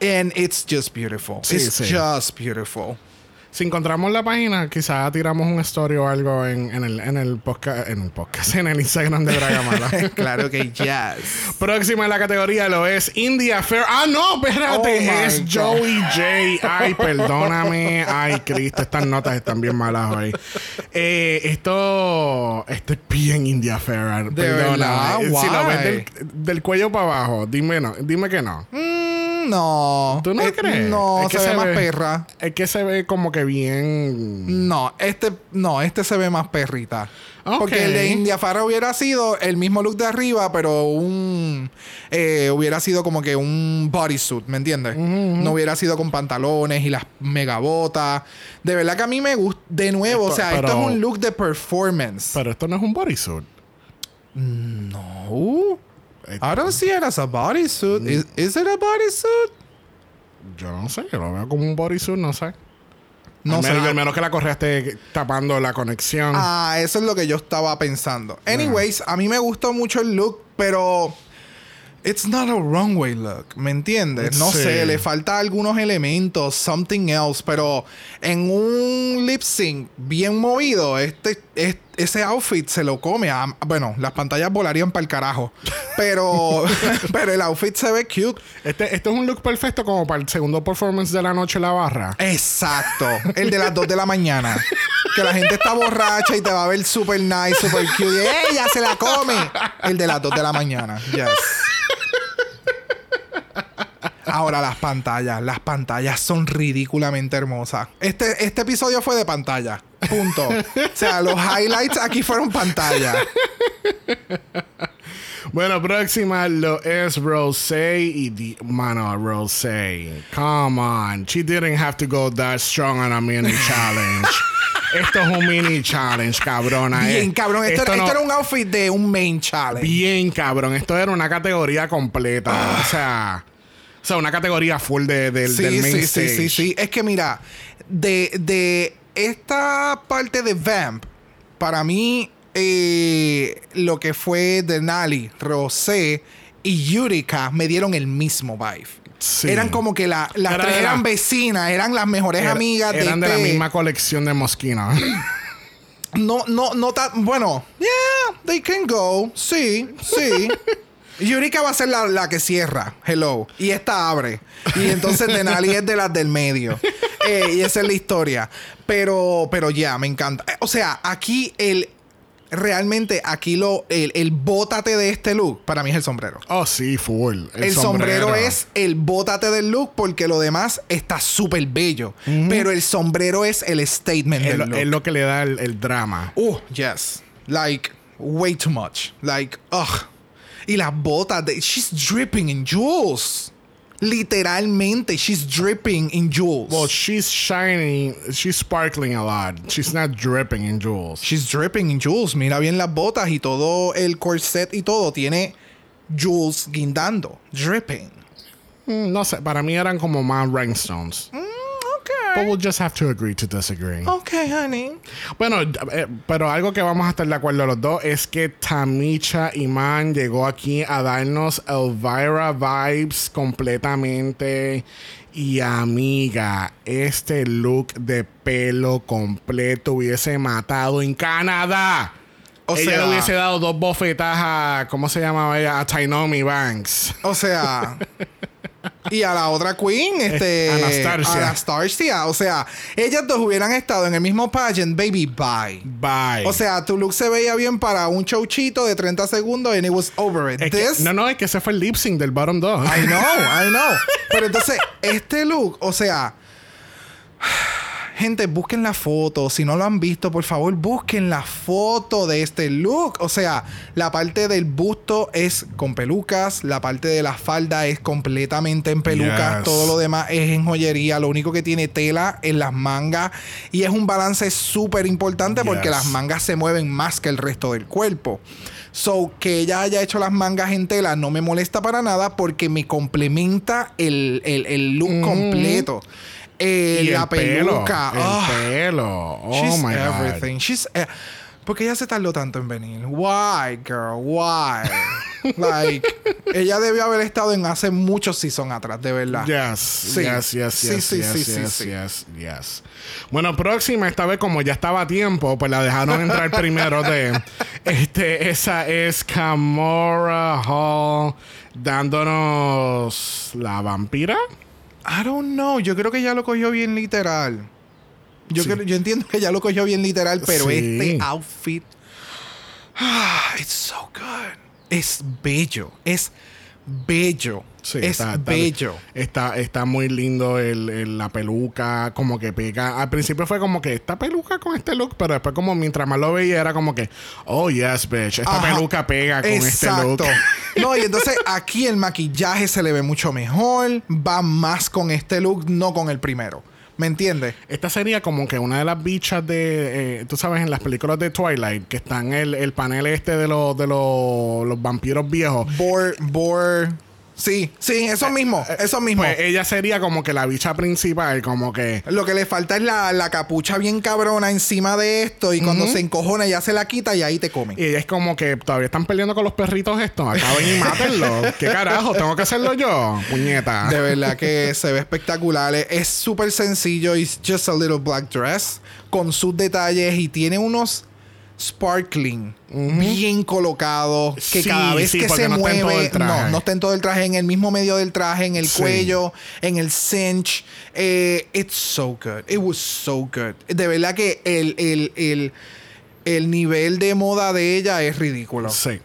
And it's just beautiful. Sí, it's sí. just beautiful. Si encontramos la página, quizás tiramos un story o algo en, en el, en el podcast, en el podcast, en el Instagram de Dragamala. claro que yes. Próxima en la categoría lo es India Fair. Ah, no, espérate, Oh es God. Joey J. Ay, perdóname. Ay, Cristo, estas notas están bien malas hoy. Eh, esto, esto es bien India Fair. ¿De Perdóname. Si lo ves del cuello para abajo, dime, no, dime que no. Mm, no. ¿Tú no Eh, crees? No, Es que se, ve se más ve- perra. Es que se ve como que bien. No, este, no, este se ve más perrita. Porque el de India Farah hubiera sido el mismo look de arriba, pero un. eh, hubiera sido como que un bodysuit, ¿me entiendes? No hubiera sido con pantalones y las megabotas. De verdad que a mí me gusta. De nuevo, Esto- o sea, pero- esto es un look de performance. Pero esto no es un bodysuit. no. I don't see it as a bodysuit. Is, is it a bodysuit? Yo no sé, yo lo veo como un bodysuit, no sé. No al sé. menos, al menos que la correa esté tapando la conexión. Ah, eso es lo que yo estaba pensando. Anyways, a mí me gustó mucho el look, pero it's not a runway look, ¿me entiendes? No Sí. sé, le falta algunos elementos, something else, pero en un lip sync bien movido, este, es- ese outfit se lo come. a- bueno, las pantallas volarían para el carajo, pero, pero el outfit se ve cute. Este, este es un look perfecto como para el segundo performance de la noche en la barra. Exacto, el de las 2 de la mañana. Que la gente está borracha y te va a ver super nice, super cute. Y ella se la come. El de las 2 de la mañana. Yes. Ahora las pantallas. Las pantallas son ridículamente hermosas. Este, este episodio fue de pantalla. Punto. O sea, los highlights aquí fueron pantalla. Bueno, próxima lo es Rosé y di mano Rosé. Come on, she didn't have to go that strong on a mini challenge. Esto es un mini challenge, cabrona. Bien, eh. cabrón. Esto, Esto esto no- era un outfit de un main challenge. Bien, cabrón. Esto era una categoría completa. Ah. O sea, o sea, una categoría full de, del- Sí, del main sí, sí, stage. sí, sí. Es que mira, de, de esta parte de Vamp, para mí, eh, lo que fue Denali, Rosé y Yurika me dieron el mismo vibe. Sí. Eran como que la- las Era- tres era- eran vecinas, eran las mejores Era- amigas de eran de la este- misma colección de Mosquina. No, no, no tan. Bueno, yeah, they can go. Sí, sí. Yurika va a ser la, la que cierra. Hello. Y esta abre. Y entonces Denali es de las del medio. Eh, y esa es la historia. Pero, pero ya, me encanta. Eh, O sea, aquí el. Realmente, aquí lo. El, el bótate de este look, para mí es el sombrero. oh, sí, full. El, sombrero. es el bótate del look porque lo demás está súper bello. Pero el sombrero es el statement Es del lo, look. es lo que le da el, el drama. Oh, yes. Like, way too much. Like, ugh. Y las botas de. She's dripping in jewels. Literalmente, she's dripping in jewels. Well, she's shining, she's sparkling a lot. She's not dripping in jewels. she's dripping in jewels. Mira bien las botas y todo el corset y todo tiene jewels guindando. Dripping. Mm, no sé, para mí eran como más rhinestones. Mm, But we'll just have to agree to disagree. Okay, honey. Bueno, eh, pero algo que vamos a estar de acuerdo los dos es que Tamicha Iman llegó aquí a darnos Elvira vibes completamente. Y amiga, este look de pelo completo hubiese matado en Canadá. O ella sea- le hubiese dado dos bofetas a, ¿cómo se llamaba ella? A Tainomi Banks. O sea, y a la otra queen, este, Anastasia. Anastasia. O sea, ellas dos hubieran estado en el mismo pageant, baby, bye. Bye. O sea, tu look se veía bien para un showchito de 30 segundos and it was over it. Es que- This- no, no, es que ese fue el lip sync del bottom 2. I know, I know. Pero entonces, este look, o sea, gente, busquen la foto. Si no lo han visto, por favor, busquen la foto de este look. O sea, la parte del busto es con pelucas, la parte de la falda es completamente en pelucas, Yes. todo lo demás es en joyería. Lo único que tiene tela en las mangas y es un balance súper importante porque las mangas se mueven más que el resto del cuerpo. So, que ella haya hecho las mangas en tela no me molesta para nada porque me complementa el, el- el look completo. Eh, Y la el pelo. peluca. El ah, pelo. Oh she's my God. everything. She's, eh, ¿Por qué ella se tardó tanto en venir? Why, girl? Why? like, ella debió haber estado en hace muchos seasons atrás, de verdad. Yes, Sí. yes, yes, Sí, yes, sí, yes, sí, sí, yes, sí. yes, yes. Bueno, próxima, esta vez como ya estaba a tiempo, pues la dejaron entrar primero de... Este, esa es Camora Hall dándonos la vampira. I don't know. Yo creo que ella lo cogió bien literal. Yo, Sí. creo- yo entiendo que ella lo cogió bien literal, pero Sí. este outfit. Ah, it's so good. Es bello. Es bello. Sí, es está, está- bello. Está, está muy lindo el, el- la peluca, como que pega. Al principio fue como que esta peluca con este look, pero después como mientras más lo veía era como que, oh yes, bitch, esta Ajá. peluca pega con este look. Exacto. No, y entonces aquí el maquillaje se le ve mucho mejor. Va más con este look, no con el primero. ¿Me entiendes? Esta sería como que una de las bichas de, eh, tú sabes, en las películas de Twilight, que están el, el panel este de los de los, los vampiros viejos. Bor, bor. Sí, sí, eso mismo. Eso mismo. Pues ella sería como que la bicha principal, como que... Lo que le falta es la, la capucha bien cabrona encima de esto. Y cuando se encojona, ya se la quita y ahí te comen. Y ella es como que todavía están peleando con los perritos estos. Acaben y mátenlo. ¿Qué carajo? ¿Tengo que hacerlo yo? Puñeta. De verdad que se ve espectacular. Es súper sencillo. It's just a little black dress. Con sus detalles. Y tiene unos sparkling bien colocados. Que Sí, cada vez sí, que se no está en todo mueve. el traje. No, no está en todo el traje. En el mismo medio del traje. En el Sí. cuello. En el cinch. Eh, it's so good. It was so good. De verdad que el, el, el, el nivel de moda de ella es ridículo. Sí.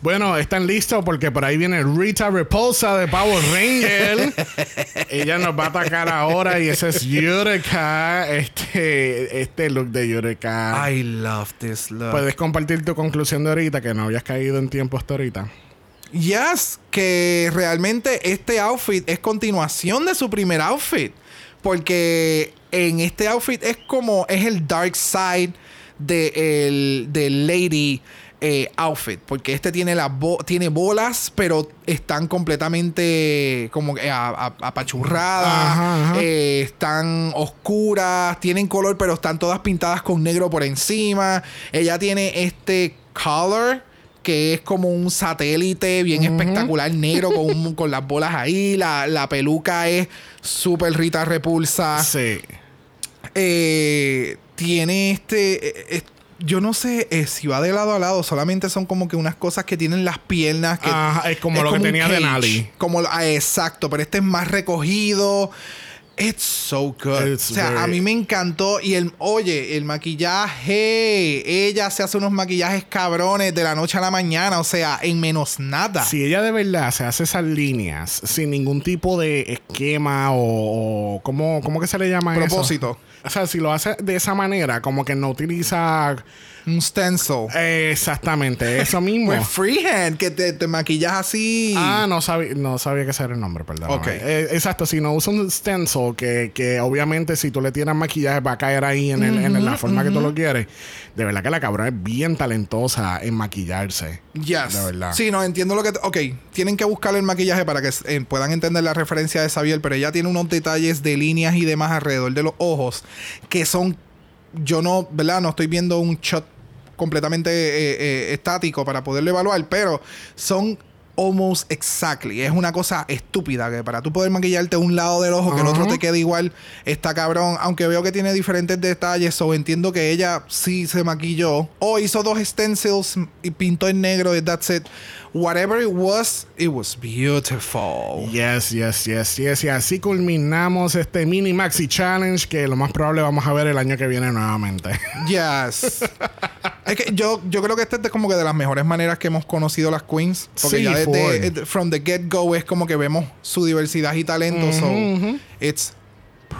Bueno, están listos porque por ahí viene Rita Repulsa de Power Ranger. Ella nos va a atacar ahora y ese es Yurika. Este, este look de Yurika. I love this look. Puedes compartir tu conclusión de ahorita que no habías caído en tiempo hasta ahorita. Yes, que realmente este outfit es continuación de su primer outfit. Porque en este outfit es como, es el dark side de el del lady eh, outfit. Porque este tiene, las bo- tiene bolas, pero están completamente como a- a- apachurradas. Ajá, ajá. eh, están oscuras, tienen color, pero están todas pintadas con negro por encima. Ella tiene este color que es como un satélite bien espectacular, negro, con, un- con las bolas ahí. La, la peluca es súper Rita Repulsa. Sí. Eh, tiene este. eh, eh, yo no sé eh, si va de lado a lado, solamente son como que unas cosas que tienen las piernas. Que Ajá, es como lo que tenía de. Nali. Como, ah, exacto, pero este es más recogido. It's so good. It's o sea, very- a mí me encantó. Y el, oye, el maquillaje. Ella se hace unos maquillajes cabrones de la noche a la mañana. O sea, en menos nada. Si ella de verdad se hace esas líneas sin ningún tipo de esquema o, o ¿cómo, cómo que se le llama eso? Propósito. O sea, si lo hace de esa manera, como que no utiliza Un stencil. eh, exactamente eso mismo. Pues freehand, que te, te maquillas así. Ah, no sabía, no sabía que ese era el nombre, perdón. Ok. exacto, si no usa un stencil, que, que obviamente si tú le tiras maquillaje va a caer ahí en, el- en la forma que tú lo quieres. De verdad que la cabrona es bien talentosa en maquillarse. Yes. De verdad. Sí, no, entiendo lo que... Ok, tienen que buscar el maquillaje para que eh, puedan entender la referencia de Xavier, pero ella tiene unos detalles de líneas y demás alrededor de los ojos que son... Yo no, ¿verdad? No estoy viendo un shot completamente eh, eh, estático para poderlo evaluar, pero son almost exactly. Es una cosa estúpida que para tú poder maquillarte un lado del ojo, que el otro te quede igual, está cabrón. Aunque veo que tiene diferentes detalles, o entiendo que ella sí se maquilló. O hizo dos stencils y pintó en negro, y that's it. Whatever it was, it was beautiful. Yes, yes, yes, yes. Y así culminamos este mini maxi challenge que lo más probable vamos a ver el año que viene nuevamente. Yes. es que yo, yo creo que esta es como que de las mejores maneras que hemos conocido las queens. Porque Sí, ya desde eh, from the get go es como que vemos su diversidad y talento. so it's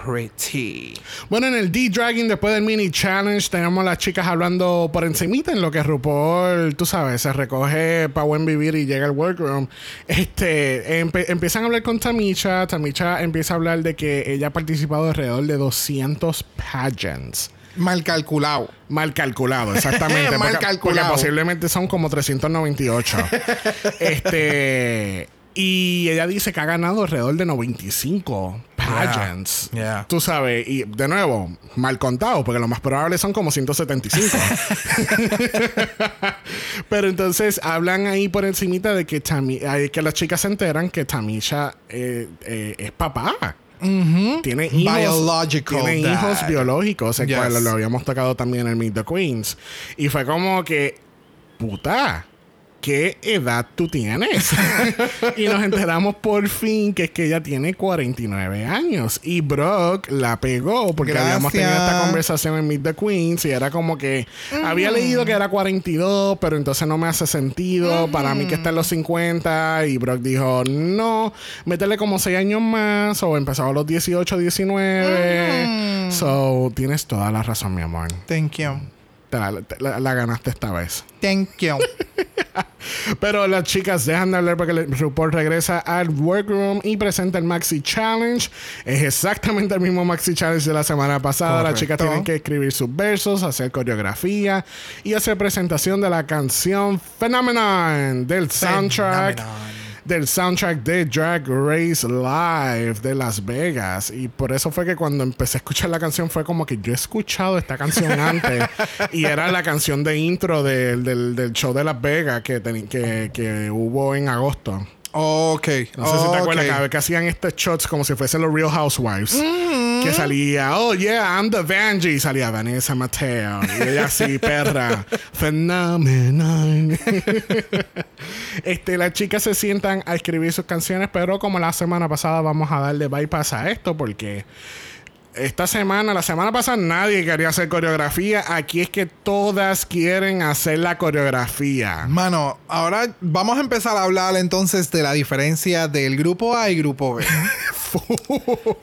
pretty. Bueno, en el D-Dragging, después del mini challenge, tenemos las chicas hablando por encimita en lo que RuPaul, tú sabes, se recoge para buen vivir y llega al workroom. Este, empe- empiezan a hablar con Tamisha. Tamisha empieza a hablar de que ella ha participado alrededor de 200 pageants. Mal calculado. Mal calculado, exactamente. Mal porque, calculado. porque posiblemente son como 398. este. Y ella dice que ha ganado alrededor de 95 pageants. Yeah, yeah. Tú sabes, y de nuevo, mal contado, porque lo más probable son como 175. Pero entonces hablan ahí por encimita de que, Tami- que las chicas se enteran que Tamisha eh, eh, es papá. Tiene hijos, tiene hijos biológicos, el Yes. cual lo habíamos tocado también en Meet the Queens. Y fue como que, puta, ¿qué edad tú tienes? y nos enteramos por fin que es que ella tiene 49 años. Y Brock la pegó porque habíamos tenido esta Gracias. conversación en Meet the Queens y era como que había leído que era 42, pero entonces no me hace sentido para mí que está en los 50. Y Brock dijo, no, métele como 6 años más o empezaba a los 18, 19. So, tienes toda la razón, mi amor. Thank you. La, te la- la ganaste esta vez. Thank you. Pero las chicas dejan de hablar porque RuPaul regresa al workroom y presenta el Maxi Challenge. Es exactamente el mismo Maxi Challenge de la semana pasada. Las chicas Correcto. tienen que escribir sus versos, hacer coreografía y hacer presentación de la canción Phenomenon del soundtrack. Phenomenon. Del soundtrack de Drag Race Live de Las Vegas. Y por eso fue que cuando empecé a escuchar la canción fue como que yo he escuchado esta canción antes. y era la canción de intro del, del- del show de Las Vegas que, que, que hubo en agosto. Ok. No sé si te acuerdas ok. cada vez que hacían estos shots como si fuesen los Real Housewives. Que salía, oh yeah, I'm the Vanjie. Salía Vanessa Mateo. Y ella así, perra. Phenomenal. este, las chicas se sientan a escribir sus canciones, pero como la semana pasada vamos a darle bypass a esto porque esta semana, la semana pasada nadie quería hacer coreografía. Aquí es que todas quieren hacer la coreografía. Mano, ahora vamos a empezar a hablar entonces de la diferencia del grupo A y grupo B.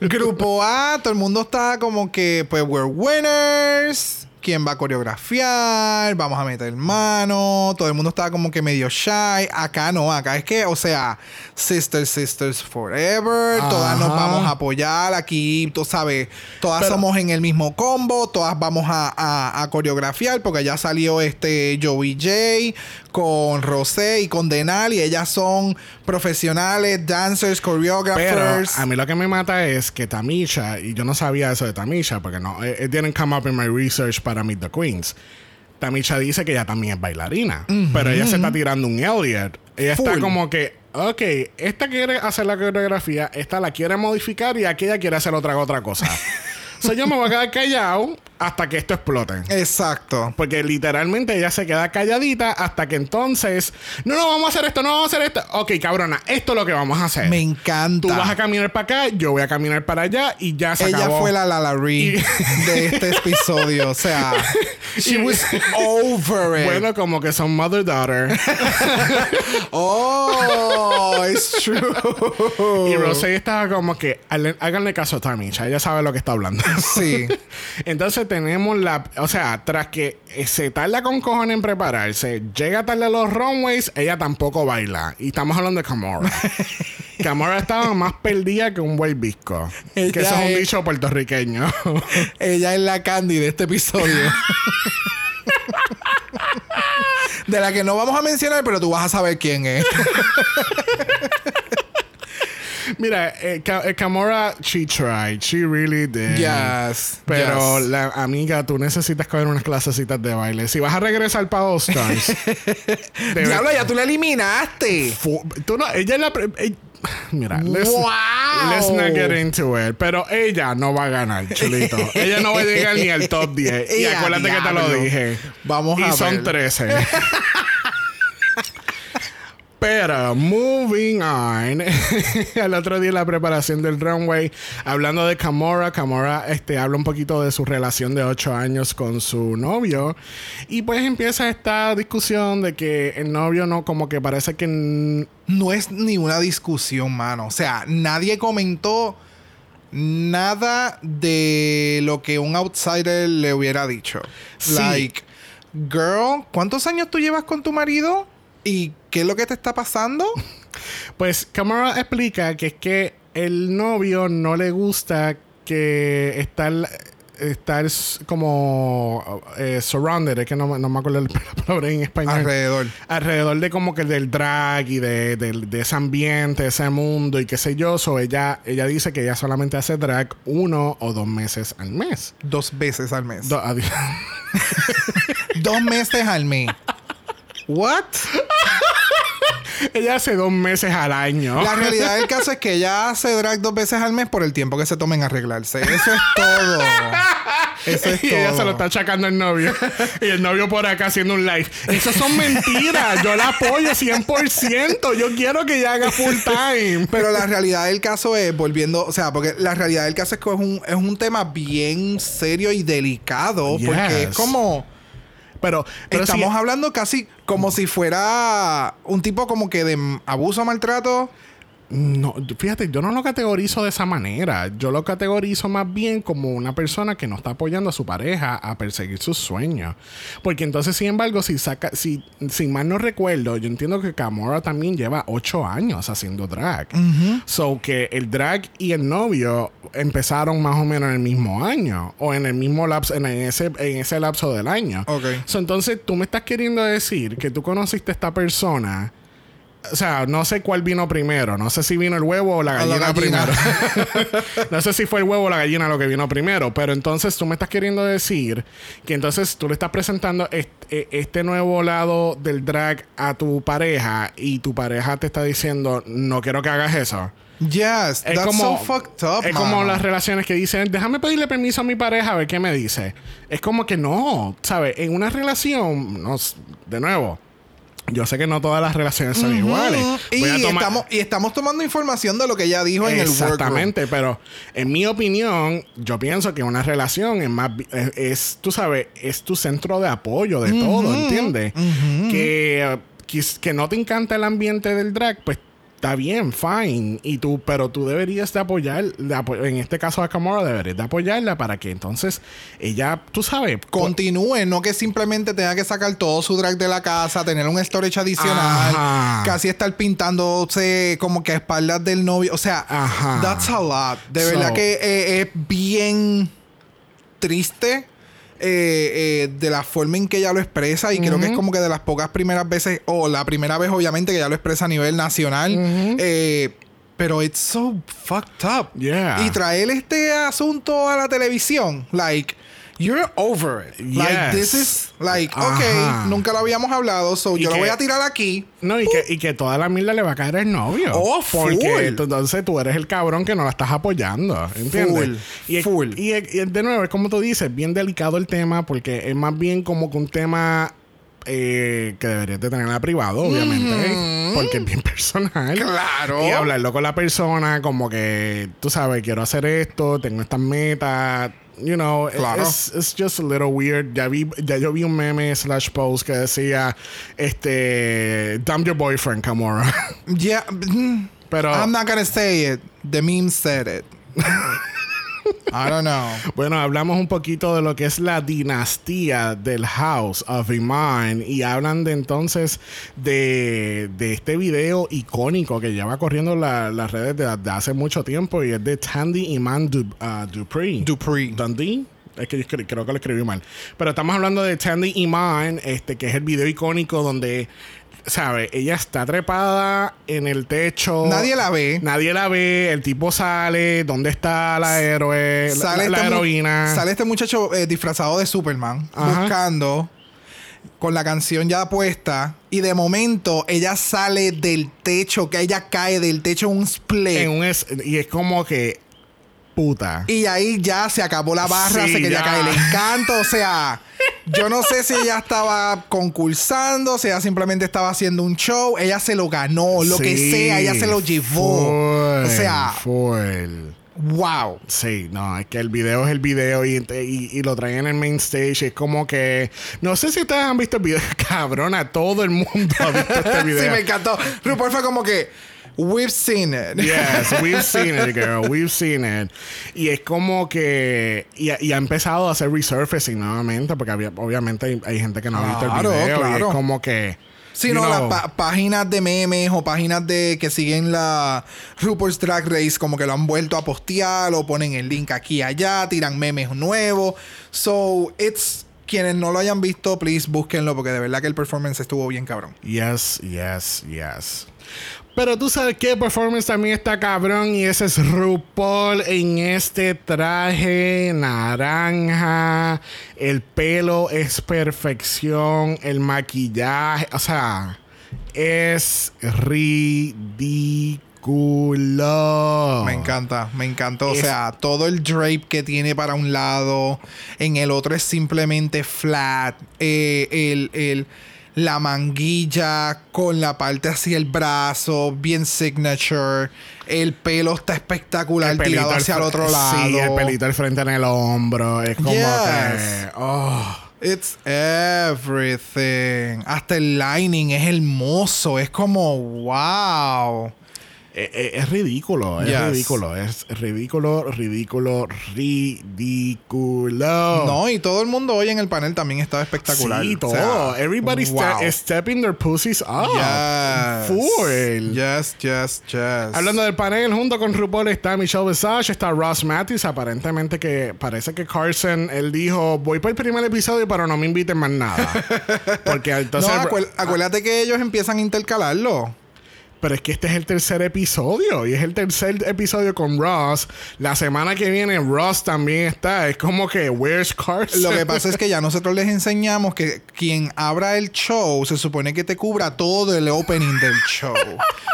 grupo A, todo el mundo está como que, pues, we're winners. ¿Quién va a coreografiar? Vamos a meter mano. Todo el mundo estaba como que medio shy. Acá no, acá es que, o sea, sisters, sisters forever. Todas nos vamos a apoyar. Aquí, tú sabes, todas Pero- somos en el mismo combo. Todas vamos a, a- a coreografiar porque ya salió este Joey J con Rosé y con Denal. Y ellas son profesionales, dancers, Pero choreographers. a mí lo que me mata es que Tamisha, y yo no sabía eso de Tamisha, porque no, it, it didn't come up in my research para Meet the Queens. Tamisha dice que ella también es bailarina, pero ella se está tirando un Elliot. Ella está como que, ok, esta quiere hacer la coreografía, esta la quiere modificar y aquella quiere hacer otra, otra cosa. so yo me voy a quedar callado hasta que esto explote. Exacto. Porque literalmente ella se queda calladita hasta que entonces, no, no, vamos a hacer esto, no vamos a hacer esto. Ok, cabrona, esto es lo que vamos a hacer. Me encanta. Tú vas a caminar para acá, yo voy a caminar para allá y ya se Ella acabó. fue la Lala Ree Y- de este episodio. O sea, she was over it. Bueno, como que son mother-daughter. oh, it's true. y Rosé estaba como que, "Háganle- caso a Tamisha, ella sabe lo que está hablando. Sí. Entonces tenemos la, o sea, tras que eh, se tarda con cojones en prepararse, llega tarde a los runways, ella tampoco baila. Y estamos hablando de Camora. Camora estaba más perdida que un buen visco. Ella que eso es un dicho puertorriqueño. Ella es la Candy de este episodio. de la que no vamos a mencionar, pero tú vas a saber quién es. Mira, eh, eh, Kamora, she tried. She really did. Yes. Pero yes. la amiga, tú necesitas coger unas clasecitas de baile. Si vas a regresar para All Stars, Diablo, ya tú la eliminaste. fu- tú no, ella es la. eh, mira, let's, Wow. let's not get into it. Pero ella no va a ganar, chulito. ella no va a llegar ni al top 10. y ¡Ea, acuérdate que te lo dije. Vamos y a son ver. 13. Pero, moving on. El otro día en la preparación del runway, hablando de Kamora, Kamora este, habla un poquito de su relación de 8 años con su novio. Y pues empieza esta discusión de que el novio no, como que parece que No es ni una discusión, mano. O sea, nadie comentó nada de lo que un outsider le hubiera dicho. Sí. Like, girl, ¿cuántos años tú llevas con tu marido? ¿Y qué es lo que te está pasando? Pues Kamara explica que es que el novio no le gusta que estar estar como eh, surrounded, es que no, me- no me acuerdo la palabra en español. Alrededor. Alrededor de como que del drag y de, del- de ese ambiente, ese mundo y qué sé yo. So ella, ella dice que ella solamente hace drag uno o dos meses al mes. Dos veces al mes. Do- Dos meses al mes. What? ella hace dos meses al año. La realidad del caso es que ella hace drag dos veces al mes por el tiempo que se tomen a arreglarse. Eso es todo. Eso es y ella se lo todo. está achacando al novio. y el novio por acá haciendo un live. Eso son mentiras. Yo la apoyo 100%. Yo quiero que ella haga full time. Pero la realidad del caso es, volviendo, o sea, porque la realidad del caso es que es un, es un tema bien serio y delicado, porque es como, Pero, estamos hablando casi como si fuera un tipo como que de abuso, maltrato. No, fíjate, yo no lo categorizo de esa manera. Yo lo categorizo más bien como una persona que no está apoyando a su pareja a perseguir sus sueños. Porque entonces, sin embargo, si saca, si, si mal no recuerdo, yo entiendo que Kamora también lleva ocho años haciendo drag. So que el drag y el novio empezaron más o menos en el mismo año. O en el mismo lapso, en ese, en ese lapso del año. Ok. So, entonces, tú me estás queriendo decir que tú conociste a esta persona. O sea, no sé cuál vino primero. No sé si vino el huevo o la gallina, primero. no sé si fue el huevo o la gallina lo que vino primero. Pero entonces tú me estás queriendo decir que entonces tú le estás presentando este, este nuevo lado del drag a tu pareja y tu pareja te está diciendo, no quiero que hagas eso. Yes, Es that's como, so fucked up. es como las relaciones que dicen, déjame pedirle permiso a mi pareja a ver qué me dice. Es como que no, ¿sabes? En una relación, no, de nuevo, yo sé que no todas las relaciones son iguales. Y tomar- estamos, y estamos tomando información de lo que ella dijo en el workroom. Exactamente, pero en mi opinión, yo pienso que una relación es más, es, es, tú sabes, es tu centro de apoyo de todo, ¿entiendes? Que, eh, que no te encanta el ambiente del drag, pues está bien, fine. Y tú, pero tú deberías de apoyar, de en este caso a Kamora, deberías de apoyarla para que entonces ella, tú sabes, co- Continúe, no que simplemente tenga que sacar todo su drag de la casa, tener un storage adicional, Ajá. casi estar pintándose como que a espaldas del novio. O sea, Ajá. that's a lot. De So- verdad que eh, es bien triste. Eh, eh, de la forma en que ella lo expresa y creo que es como que de las pocas primeras veces o la primera vez obviamente que ella lo expresa a nivel nacional eh, pero it's so fucked up. Yeah. y traer este asunto a la televisión like you're over it like this is like Ajá. ok nunca lo habíamos hablado so yo lo voy a tirar aquí No, y que, y que toda la mierda le va a caer al novio. Oh, Porque full. tú- entonces tú eres el cabrón que no la estás apoyando. ¿Entiendes? Full, Y, full. Y, de nuevo, es como tú dices, bien delicado el tema porque es más bien como que un tema eh, que deberías de tenerla privado, obviamente. ¿eh? Porque es bien personal. Claro. Y hablarlo con la persona como que, tú sabes, quiero hacer esto, tengo estas metas. You know, Claro. it's, it's just a little weird. Ya, vi, ya yo vi un meme slash post que decía, este, dump your boyfriend, Kamora. yeah mm, Pero, I'm not gonna say it the meme said it I don't know bueno, hablamos un poquito de lo que es la dinastía del House of Iman y hablan de entonces de, de este video icónico que lleva corriendo la- las redes de, de hace mucho tiempo y es de Tandy Iman Du, ah, Dupree. Dupree Dundee. Es que yo creo que lo escribí mal. Pero estamos hablando de Tandy Iman, este, que es el video icónico donde, ¿sabes? Ella está trepada en el techo. Nadie la ve. Nadie la ve. El tipo sale. ¿Dónde está la héroe? Sale, la, la este heroína. sale este muchacho eh, disfrazado de Superman Ajá. buscando con la canción ya puesta y de momento ella sale del techo, que ella cae del techo en un split. en un es- y es como que. Puta. Y ahí ya se acabó la barra, Sí, se quería ya. el encanto. O sea, yo no sé si ella estaba concursando, si ella simplemente estaba haciendo un show. Ella se lo ganó, lo que sea, ella se lo llevó. o full, sea, full. wow. Sí, no, es que el video es el video y, y, y lo traen en el main stage. Es como que. No sé si ustedes han visto el video. Cabrona, todo el mundo ha visto este video. sí, me encantó. RuPaul fue como que, we've seen it. Yes, we've seen it, girl. We've seen it. Y es como que. Y, y ha empezado a hacer resurfacing nuevamente, porque había- obviamente hay, hay gente que no ha visto el Claro, video. Y claro. es como que. Sí, you no, know, las pa- páginas de memes o páginas de que siguen la RuPaul's Drag Race como que lo han vuelto a postear o ponen el link aquí y allá, tiran memes nuevos. So, it's quienes no lo hayan visto, please búsquenlo porque de verdad que el performance estuvo bien cabrón. Yes, yes, yes. Pero tú sabes que performance también está cabrón y ese es RuPaul en este traje naranja. El pelo es perfección, el maquillaje, o sea, es ridículo. Me encanta, me encantó. O Es- sea, todo el drape que tiene para un lado, en el otro es simplemente flat. Eh, el, el- la manguilla con la parte hacia el brazo, bien signature. El pelo está espectacular, El tirado hacia el otro lado. Sí, el pelito al frente en el hombro. Es como Yes. que. Oh. It's everything. Hasta el lining es hermoso. Es como, wow. Eh, eh, Es, ridículo, es Yes. ridículo, es ridículo, ridículo, ridículo. No, y todo el mundo hoy en el panel también estaba espectacular. Sí, O todo. sea, Everybody wow. ste- stepping their pussies up. Yes. Full. Yes, yes, yes. Hablando del panel, junto con RuPaul está Michelle Visage, está Ross Matthews. Aparentemente que parece que Carson, él dijo, voy para el primer episodio, pero no me inviten más nada. Porque entonces... acuer- acuérdate que ellos empiezan a intercalarlo. Pero es que este es el tercer episodio y es el tercer episodio con Ross. La semana que viene Ross también está. Es como que, where's Carson? Lo que pasa es que ya nosotros les enseñamos que quien abra el show se supone que te cubra todo el opening del show.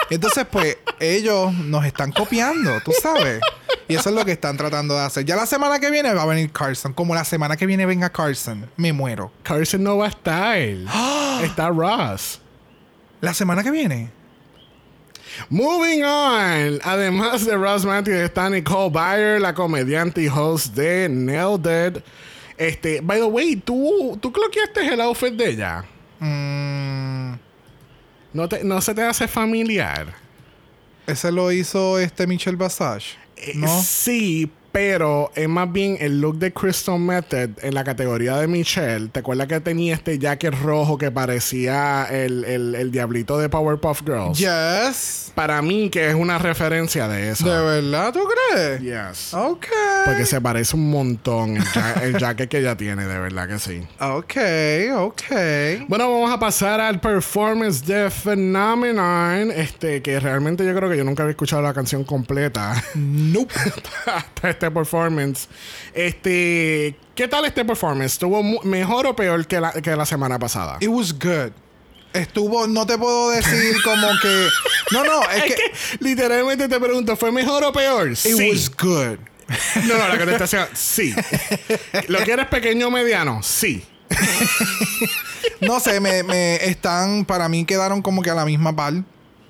Entonces, pues, ellos nos están copiando, tú sabes. Y eso es lo que están tratando de hacer. Ya la semana que viene va a venir Carson. Como la semana que viene venga Carson, me muero. Carson no va a estar. está Ross. La semana que viene. Moving on. Además de Ross Matthews está Nicole Byer, la comediante y host de Nailed It. Este, by the way, ¿tú, tú cloqueaste el outfit de ella? Mm, ¿No, te- no se te hace familiar? ese lo hizo este Michelle Basage. Eh, ¿No? Sí, pero es más bien el look de Crystal Method en la categoría de Michelle. ¿Te acuerdas que tenía este jacket rojo que parecía el, el- el diablito de Powerpuff Girls? Yes. Para mí que es una referencia de eso. ¿De verdad tú crees? Yes. Ok. Porque se parece un montón el, ja- el jacket que ella tiene, de verdad que sí. Ok, ok. Bueno, vamos a pasar al performance de Phenomenon. Este, que realmente yo creo que yo nunca había escuchado la canción completa. Nope. hasta este performance. Este, ¿qué tal este performance? ¿Estuvo mejor o peor que la, que la semana pasada? It was good. Estuvo, no te puedo decir como que. No, no, es, Es que. que literalmente te pregunto, ¿fue mejor o peor? It sí. was good. No, no, la contestación, sí. ¿Lo quieres pequeño o mediano? Sí. No sé, me, me están. Para mí quedaron como que a la misma par.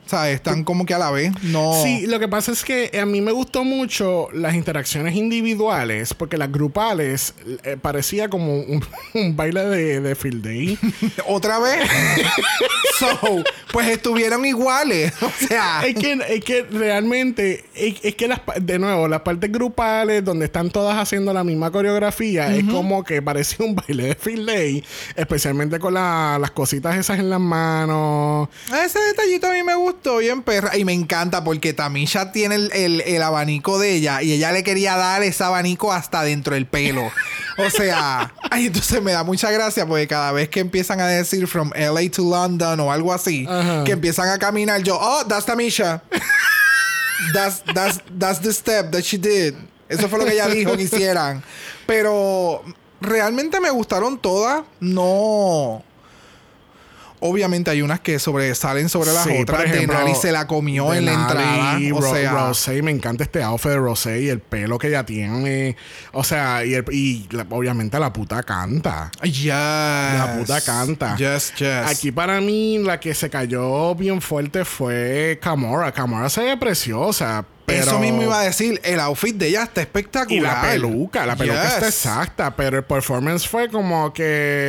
O sea, están como que a la vez. No. Sí, lo que pasa es que a mí me gustó mucho las interacciones individuales, porque las grupales eh, parecía como un, un baile de, de field day. Otra vez. so, pues estuvieron iguales. O sea. es, que, es que realmente, es, es que las, de nuevo, las partes grupales donde están todas haciendo la misma coreografía, es como que parecía un baile de field day, especialmente con la- las cositas esas en las manos. Ese detallito a mí me gustó bien perra y me encanta porque Tamisha tiene el, el- el abanico de ella y ella le quería dar ese abanico hasta dentro del pelo. O sea, ay, entonces me da mucha gracia porque cada vez que empiezan a decir from LA to London o algo así, Ajá. que empiezan a caminar, yo, oh, that's Tamisha. that's, that's, that's the step that she did. Eso fue lo que ella dijo que hicieran. Pero realmente me gustaron todas. No. Obviamente hay unas que sobresalen sobre las Sí, por otras. ejemplo, Denali se la comió en la entrada. O Ro- sea, Rosé, me encanta este outfit de Rosé y el pelo que ella tiene. O sea, y, el- y la- obviamente la puta canta. yes. La puta canta. Yes, yes. Aquí para mí la que se cayó bien fuerte fue Camora. Camora se ve preciosa. Pero... Eso mismo iba a decir. El outfit de ella está espectacular. Y la peluca, la peluca Yes. está exacta, pero el performance fue como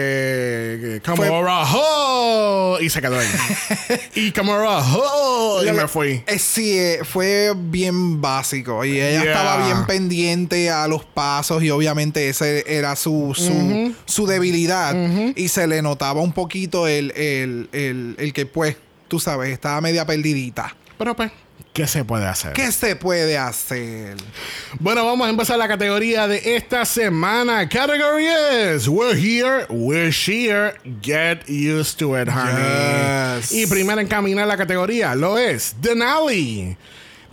que. Camora, ¡ho! Y se quedó ahí. y Camora, ¡ho! Y me fui. eh, sí, eh, fue bien básico. Y ella Yeah. estaba bien pendiente a los pasos. Y obviamente ese era su, su, su debilidad. Y se le notaba un poquito el, el, el, el que, pues, tú sabes, estaba media perdidita. Pero pues, ¿qué se puede hacer? ¿Qué se puede hacer? Bueno, vamos a empezar la categoría de esta semana. Category is We're here, we're here. Get used to it, honey. Yes. Y primero en caminar la categoría lo es Denali.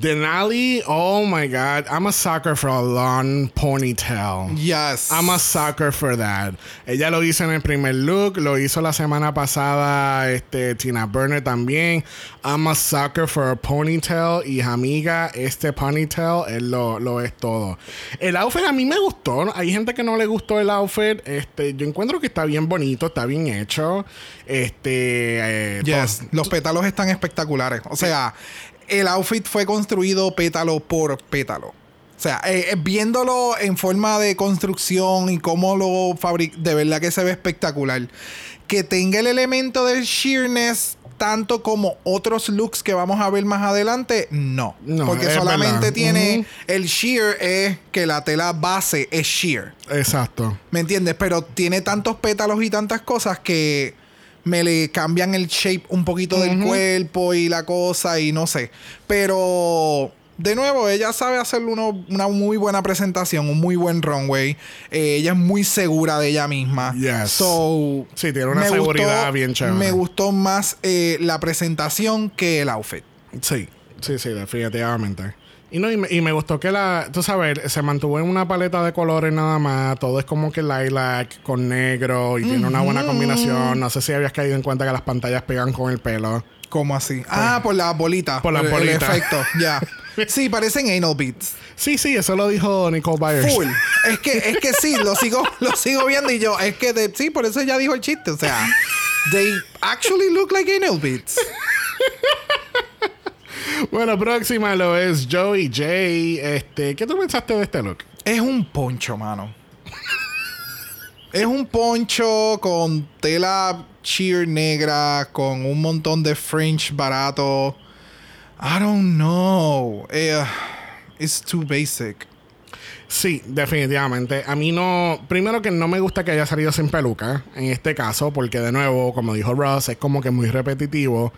Denali, oh my god, I'm a sucker for a long ponytail. Yes. I'm a sucker for that. Ella lo hizo en el primer look, lo hizo la semana pasada este, Tina Burner también. I'm a sucker for a ponytail y amiga, este ponytail él lo, lo es todo. El outfit a mí me gustó. Hay gente que no le gustó el outfit. Este, yo encuentro que está bien bonito, está bien hecho. Este, eh, Yes, los pétalos están espectaculares. O sea, el outfit fue construido pétalo por pétalo. O sea, eh, eh, viéndolo en forma de construcción y cómo lo fabrica, de verdad que se ve espectacular. Que tenga el elemento del sheerness tanto como otros looks que vamos a ver más adelante, no. No, Porque solamente verdad. tiene el sheer es que la tela base es sheer. Exacto. ¿Me entiendes? Pero tiene tantos pétalos y tantas cosas que me le cambian el shape un poquito del cuerpo y la cosa y no sé. Pero de nuevo, ella sabe hacer uno- una muy buena presentación, un muy buen runway. Eh, ella es muy segura de ella misma. Yes. So, Sí, tiene una seguridad bien chévere. Me gustó más eh, la presentación que el outfit. Sí, sí, sí, definitivamente. Y, no, y, me, y me gustó que la, tú sabes, se mantuvo en una paleta de colores nada más. Todo es como que lilac con negro y tiene una buena combinación. No sé si habías caído en cuenta que las pantallas pegan con el pelo. ¿Cómo así? Ah, por las bolitas. Por las bolitas. El efecto, ya. Sí, parecen anal beats. Sí, sí, eso lo dijo Nicole Byers. Full. Es que, es que sí, lo sigo, lo sigo viendo y yo, es que de- sí, por eso ya dijo el chiste. O sea, they actually look like anal beats. Bueno, próxima lo es Joey J. Este, ¿Qué tú pensaste de este look? Es un poncho, mano. Es un poncho con tela sheer negra, con un montón de fringe barato. I don't know. Eh, it's too basic. Sí, definitivamente. A mí no. Primero que no me gusta que haya salido sin peluca en este caso, porque de nuevo, como dijo Ross, es como que muy repetitivo.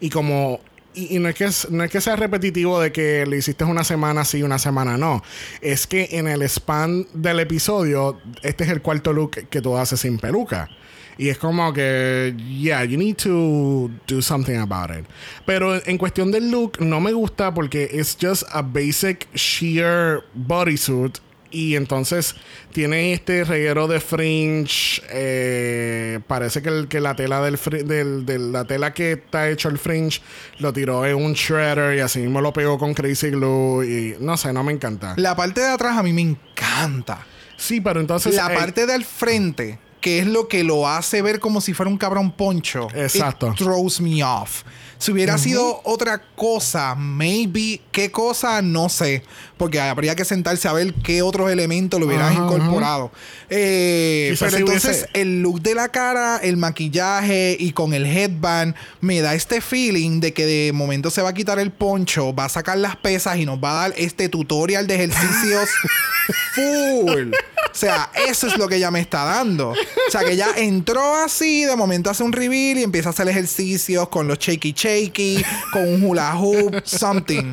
Y como. Y, no, es que no es que sea repetitivo de que le hiciste una semana sí, una semana no. Es que en el span del episodio, este es el cuarto look que tú haces sin peluca. Y es como que, yeah, you need to do something about it. Pero en cuestión del look, no me gusta porque es just a basic sheer bodysuit. Y entonces tiene este reguero de fringe. eh, parece que, el- que la tela del, la tela que está hecho el fringe lo tiró en un shredder y así mismo lo pegó con crazy glue. Y no sé, no me encanta. La parte de atrás a mí me encanta. Sí, pero entonces. la eh, parte del frente, que es lo que lo hace ver como si fuera un cabrón poncho. Exacto. It throws me off. Si hubiera sido otra cosa, maybe, ¿qué cosa? No sé. Porque habría que sentarse a ver qué otros elementos lo hubieran Ajá, incorporado. Eh, pero si entonces hubiese- el look de la cara, el maquillaje y con el headband me da este feeling de que de momento se va a quitar el poncho, va a sacar las pesas y nos va a dar este tutorial de ejercicios full. O sea, eso es lo que ella me está dando. O sea, que ella entró así, de momento hace un reveal y empieza a hacer ejercicios con los shaky shaky, con un hula hoop, something.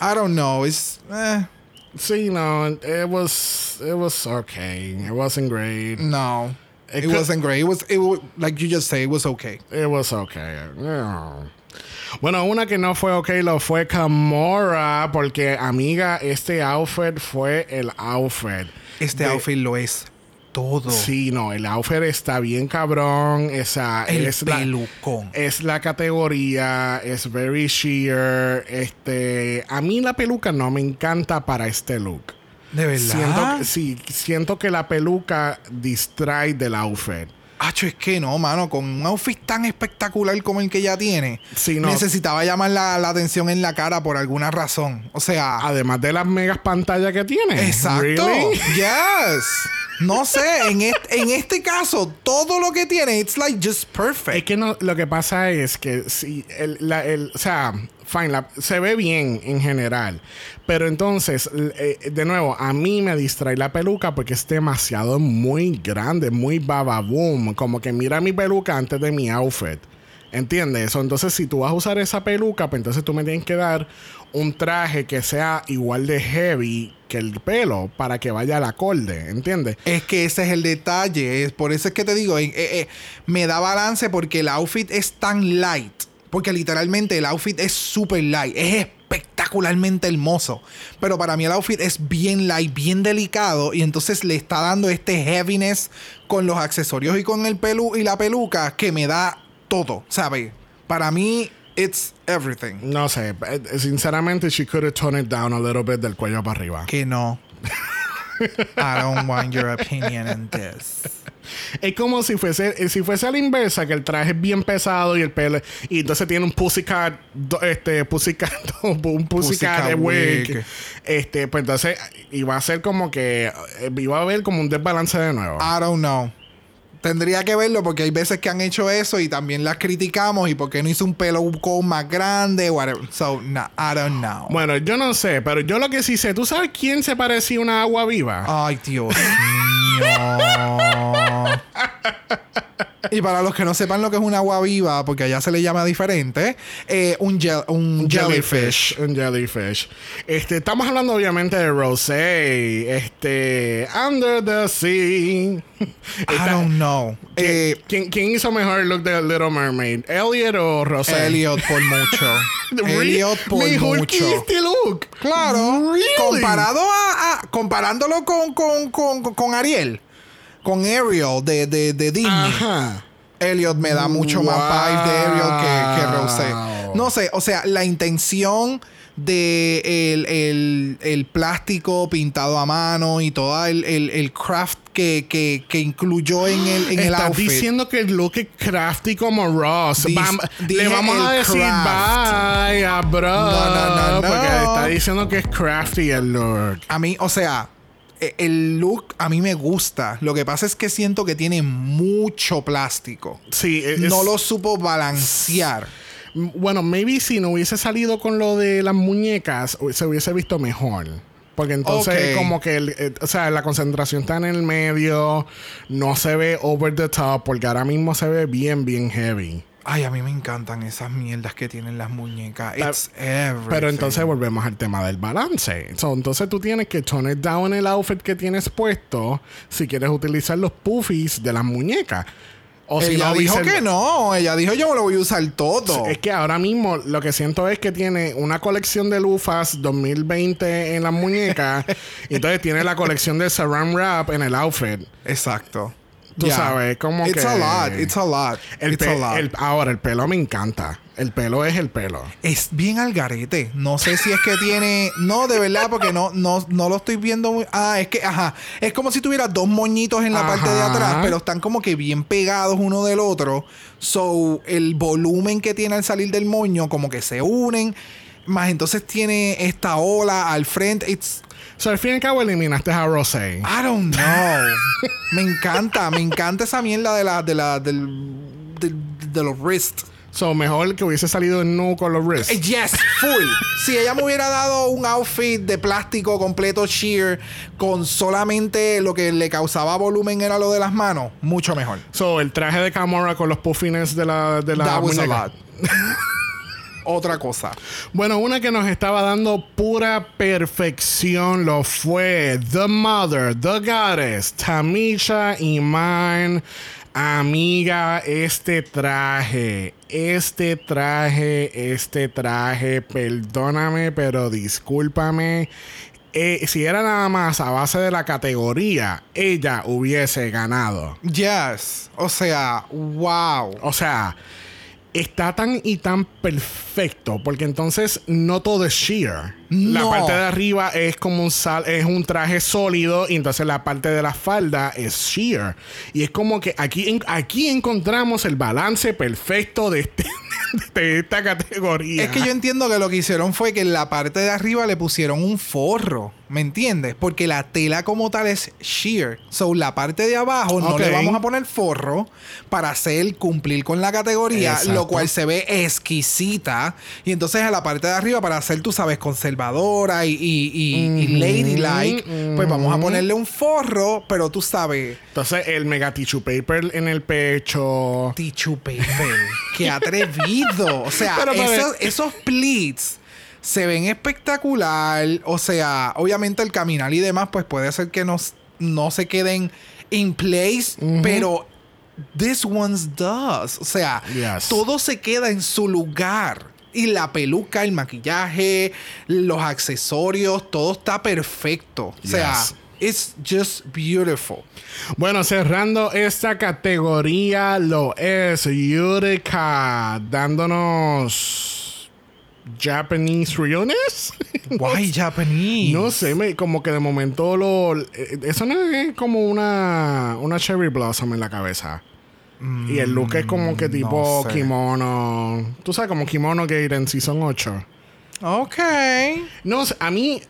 I don't know. It's, eh, Sí, no, it was it was okay. It wasn't great. No. It It, could- wasn't great. It was, it like you just say, it was okay. It was okay. No. Bueno, una que no fue okay lo fue Kamora porque amiga, este outfit fue el outfit. Este De- outfit lo es todo. Sí, no, el outfit está bien cabrón. Esa El es la, pelucón. es la categoría, es very sheer. Este, a mí la peluca no me encanta para este look. De verdad. Siento que, sí, siento que la peluca distrae del outfit. Acho, es que no, mano. Con un outfit tan espectacular como el que ella tiene, Sí, no. necesitaba llamar la, la atención en la cara por alguna razón. O sea, Además de las megas pantallas que tiene. exacto. Really? Yes. No sé, en, est- en este caso, todo lo que tiene, it's like just perfect. Es que no, lo que pasa es que si el, la- el- o sea, fine, se ve bien en general, pero entonces, eh, de nuevo, a mí me distrae la peluca porque es demasiado muy grande, muy bababoom, como que mira mi peluca antes de mi outfit. ¿Entiendes? eso? Entonces, si tú vas a usar esa peluca, pues entonces tú me tienes que dar un traje que sea igual de heavy que el pelo para que vaya al acorde. ¿Entiendes? Es que ese es el detalle. Por eso es que te digo, eh, eh, me da balance porque el outfit es tan light. Porque literalmente el outfit es super light. Es espectacularmente hermoso. Pero para mí el outfit es bien light, bien delicado. Y entonces le está dando este heaviness con los accesorios y con el pelu y la peluca que me da todo, ¿sabes? Para mí, it's everything. No sé, eh, sinceramente, she could have toned it down a little bit del cuello para arriba. Que no. I don't want your opinion in this. Es como si fuese, eh, si fuese a la inversa, que el traje es bien pesado y el pelo. Y entonces tiene un pussycat, este, pussycat, un pussycat, Pussycat eh, wig. wig. Este, pues entonces iba a ser como que eh, iba a haber como un desbalance de nuevo. I don't know. Tendría que verlo porque hay veces que han hecho eso y también las criticamos y porque no hizo un pelo con más grande, whatever. So, no, I don't know. Bueno, yo no sé, pero yo lo que sí sé, ¿tú sabes quién se parecía a una agua viva? Ay, Dios mío. y para los que no sepan lo que es un agua viva, porque allá se le llama diferente, eh, un, un jellyfish. Un jellyfish. Este, estamos hablando obviamente de Rosé. Este, Under the Sea. I don't know. Eh, ¿Quién, quién hizo mejor look de Little Mermaid? ¿Elliot o Rosé? Elliot por mucho. Elliot por mejor mucho. que este look. Claro. Really? Comparado a, a- comparándolo con, con, con, con Ariel. Con Ariel de, de, de Disney. Ajá. Elliot me da mucho más vibe de Ariel que. Rosé. No sé, o sea, la intención de el, el- el plástico pintado a mano y todo el, el- el craft que, que- que incluyó en el, en el Estás outfit. diciendo que el look es crafty como Ross. Dis- le vamos a el decir craft. bye a bro. No, no, no, no. Porque está diciendo que es crafty el look. A mí, o sea, el look a mí me gusta. Lo que pasa es que siento que tiene mucho plástico. Sí, es- No lo supo balancear. Bueno, maybe si no hubiese salido con lo de las muñecas, se hubiese visto mejor. Porque entonces como que, el- eh, o sea, la concentración está en el medio, no se ve over the top, porque ahora mismo se ve bien, bien heavy. Ay, a mí me encantan esas mierdas que tienen las muñecas. It's everything. Pero entonces volvemos al tema del balance. So, entonces tú tienes que tone it down el outfit que tienes puesto si quieres utilizar los puffies de las muñecas. O si ella no, dijo que no. Ella dijo yo me lo voy a usar todo. Es que ahora mismo lo que siento es que tiene una colección de lufas 2020 en las muñecas. y entonces tiene la colección de Saran Wrap en el outfit. Exacto. Tú Yeah. sabes, como It's que- a lot. It's a lot. El It's a lot. el- ahora, el pelo me encanta. El pelo es el pelo. Es bien al garete. No sé si es que tiene. No, de verdad, porque no, no, no lo estoy viendo muy. Ah, es que, ajá. Es como si tuviera dos moñitos en la parte de atrás, pero están como que bien pegados uno del otro. So, el volumen que tiene al salir del moño, como que se unen. Más entonces tiene esta ola al frente. It's. So, al fin y al cabo eliminaste a Rosé. I don't know. me encanta, me encanta esa mierda de la, de la, del, de los wrists. So, mejor que hubiese salido en nu con los Eh, wrists. Yes, full. si ella me hubiera dado un outfit de plástico completo sheer con solamente lo que le causaba volumen era lo de las manos, mucho mejor. So, el traje de Gamora con los puffines de la, de la That was a lot. otra cosa. Bueno, una que nos estaba dando pura perfección lo fue The Mother, The Goddess, Tamisha Iman. Amiga, este traje, este traje, este traje, perdóname, pero discúlpame. Eh, si era nada más a base de la categoría, ella hubiese ganado. Yes. O sea, wow. O sea, está tan y tan perfecto porque entonces no todo es sheer. La No. parte de arriba es como un sal, es un traje sólido y entonces la parte de la falda es sheer. Y es como que aquí, aquí encontramos el balance perfecto de, este, de esta categoría. Es que yo entiendo que lo que hicieron fue que en la parte de arriba le pusieron un forro, ¿me entiendes? Porque la tela como tal es sheer. So, la parte de abajo no le vamos a poner forro para hacer cumplir con la categoría, Exacto. lo cual se ve exquisita. Y entonces a la parte de arriba, para hacer, tú sabes, conservadora y, y- y- y ladylike, pues vamos a ponerle un forro, pero tú sabes, Entonces el mega tissue paper en el pecho. tissue paper. ¡Qué atrevido! O sea, Pero, pero- esos, esos pleats se ven espectacular. O sea, obviamente el caminar y demás, pues puede ser que no, no se queden in place, pero this one's does. O sea, Yes. todo se queda en su lugar. Y la peluca, el maquillaje, los accesorios, todo está perfecto. O sea, it's just beautiful. Bueno, cerrando esta categoría lo es Yurika dándonos Japanese realness. Why Japanese? No sé, me- como que de momento lo eh, eso no es como una una cherry blossom en la cabeza. Y el look es como que tipo Mm, no sé. kimono. Tú sabes, como kimono que en Season 8. Ok. No, a mí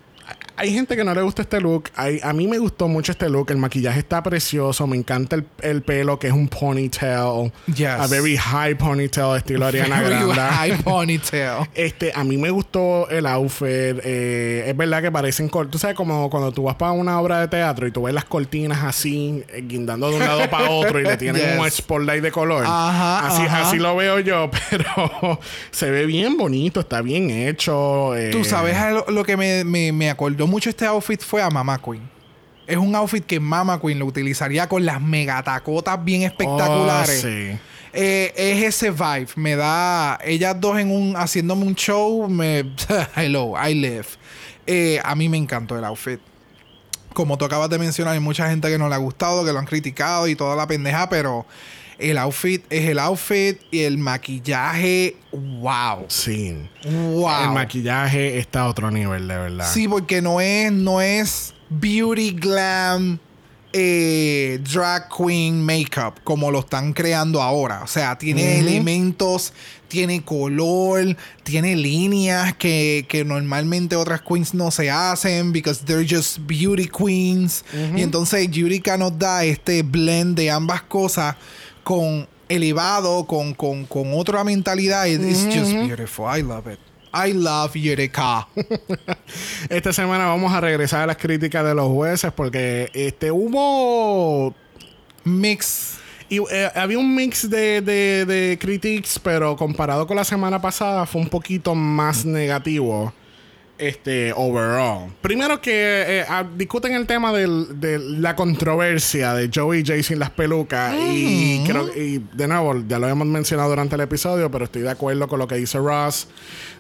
hay gente que no le gusta este look. Hay- a mí me gustó mucho este look. El maquillaje está precioso. Me encanta el, el pelo que es un ponytail. Yes. A very high ponytail estilo Ariana Very Grande. high ponytail. Este, a mí me gustó el outfit. eh, es verdad que parecen Tú sabes, como cuando tú vas para una obra de teatro y tú ves las cortinas así, eh, guindando de un lado para otro y le tienen Yes. un spotlight de color. Ajá, así, ajá. así lo veo yo, pero se ve bien bonito, está bien hecho. eh, Tú sabes a lo, lo que me, me, me acordó mucho este outfit fue a Mama Queen. Es un outfit que Mama Queen lo utilizaría con las megatacotas bien espectaculares. Oh, sí. Eh, es ese vibe. Me da. Ellas dos en un. haciéndome un show. Me. Hello, I live. Eh, a mí me encantó el outfit. Como tú acabas de mencionar, hay mucha gente que no le ha gustado, que lo han criticado y toda la pendeja, pero el outfit es el outfit y el maquillaje. ¡Wow! Sí. ¡Wow! El maquillaje está a otro nivel, de verdad. Sí, porque no es, no es beauty glam eh, drag queen makeup como lo están creando ahora. O sea, tiene elementos, tiene color, tiene líneas que, que normalmente otras queens no se hacen because they're just beauty queens. Y entonces Yurika nos da este blend de ambas cosas con elevado, con, con, con otra mentalidad. It's just beautiful. I love it. I love Yurika. Esta semana vamos a regresar a las críticas de los jueces porque este hubo Mix. y, eh, había un mix de, de, de critiques, pero comparado con la semana pasada fue un poquito más negativo. Este, overall. Primero que eh, ah, discuten el tema del- de la controversia de Joey y Jay sin las pelucas. Y creo y de nuevo, ya lo habíamos mencionado durante el episodio, pero estoy de acuerdo con lo que dice Ross.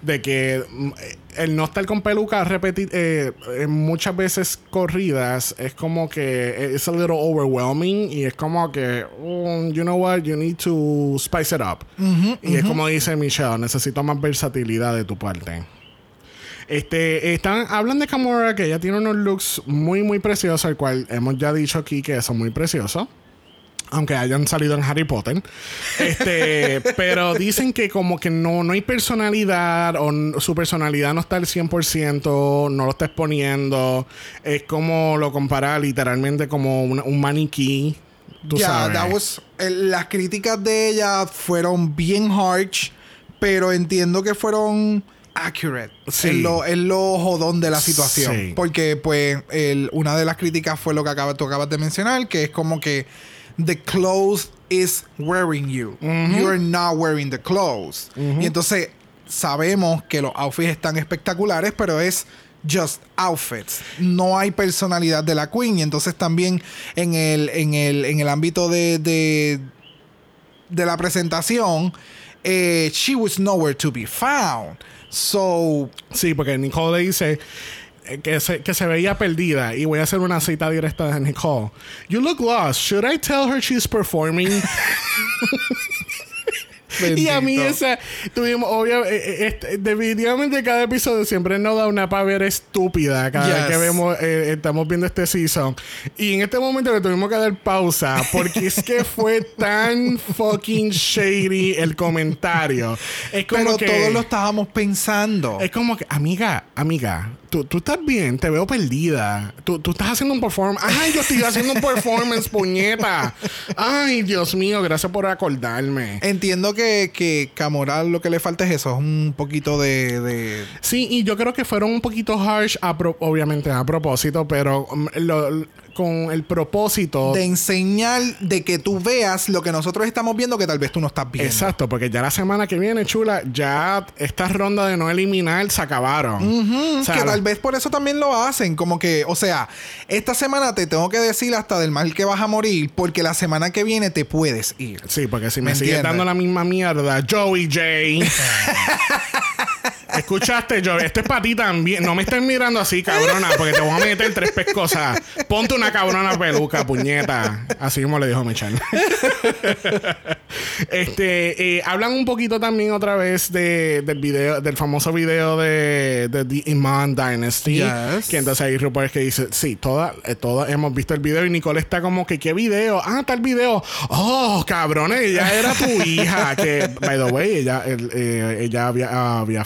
De que mm, eh, el no estar con pelucas repeti- eh, eh, muchas veces corridas es como que es a little overwhelming y es como que, mm, you know what, you need to spice it up. y es como dice Michelle, necesito más versatilidad de tu parte. Este, están, hablan de Kamora que ella tiene unos looks muy, muy preciosos, el cual hemos ya dicho aquí que son muy preciosos. Aunque hayan salido en Harry Potter. Este, pero dicen que como que no, no hay personalidad o su personalidad no está al 100%, no lo está exponiendo. Es como lo compara literalmente como un maniquí. Tú Ya, sabes. that was- el- las críticas de ella fueron bien harsh, pero entiendo que fueron accurate. Sí. En lo, en lo jodón de la situación. Sí. Porque, pues, el- una de las críticas fue lo que acaba, tú acabas de mencionar, que es como que the clothes is wearing you. You're not wearing the clothes. Y entonces, sabemos que los outfits están espectaculares, pero es just outfits. No hay personalidad de la queen. Y entonces también en el, en el, en el ámbito de, de, de la presentación, eh, she was nowhere to be found. So, Sí, porque Nicole le dice eh, que se, que se veía perdida. Y voy a hacer una cita directa de Nicole. You look lost. Should I tell her she's performing? y a mí esa... Tuvimos, obvio... eh, eh, este, definitivamente cada episodio siempre nos da una pavera estúpida cada vez que vemos... eh, estamos viendo este season. Y en este momento le tuvimos que dar pausa. Porque es que fue tan fucking shady el comentario. Es como pero que... todos lo estábamos pensando. Es como que, amiga, amiga, tú, tú estás bien, te veo perdida. Tú, tú estás haciendo un performance. Ay, yo estoy haciendo un performance, puñeta. Ay, Dios mío, gracias por acordarme. Entiendo que, que Camoral lo que le falta es eso, es un poquito de, de- Sí, y yo creo que fueron un poquito harsh, a pro- obviamente a propósito, pero um, lo- con el propósito. de enseñar de que tú veas lo que nosotros estamos viendo que tal vez tú no estás viendo. Exacto, porque ya la semana que viene, chula, ya estas rondas de no eliminar se acabaron. O sea, que la- tal vez por eso también lo hacen. Como que, o sea, esta semana te tengo que decir hasta del mal que vas a morir, porque la semana que viene te puedes ir. Sí, porque si me, ¿Me sigues dando la misma mierda, Joey J. Escuchaste, Joey. Este es para ti también. No me estés mirando así, cabrona, porque te voy a meter tres pescosas. Ponte una cabrona peluca, puñeta. Así como le dijo Michelle. este, eh, hablan un poquito también otra vez de, del video, del famoso video de, de The Iman Dynasty. Yes. Que entonces ahí es que dice, sí, todas eh, todas hemos visto el video y Nicole está como que, ¿qué video? Ah, tal video. Oh, cabrones, ella era tu hija. Que, by the way, ella, el- eh, ella había, había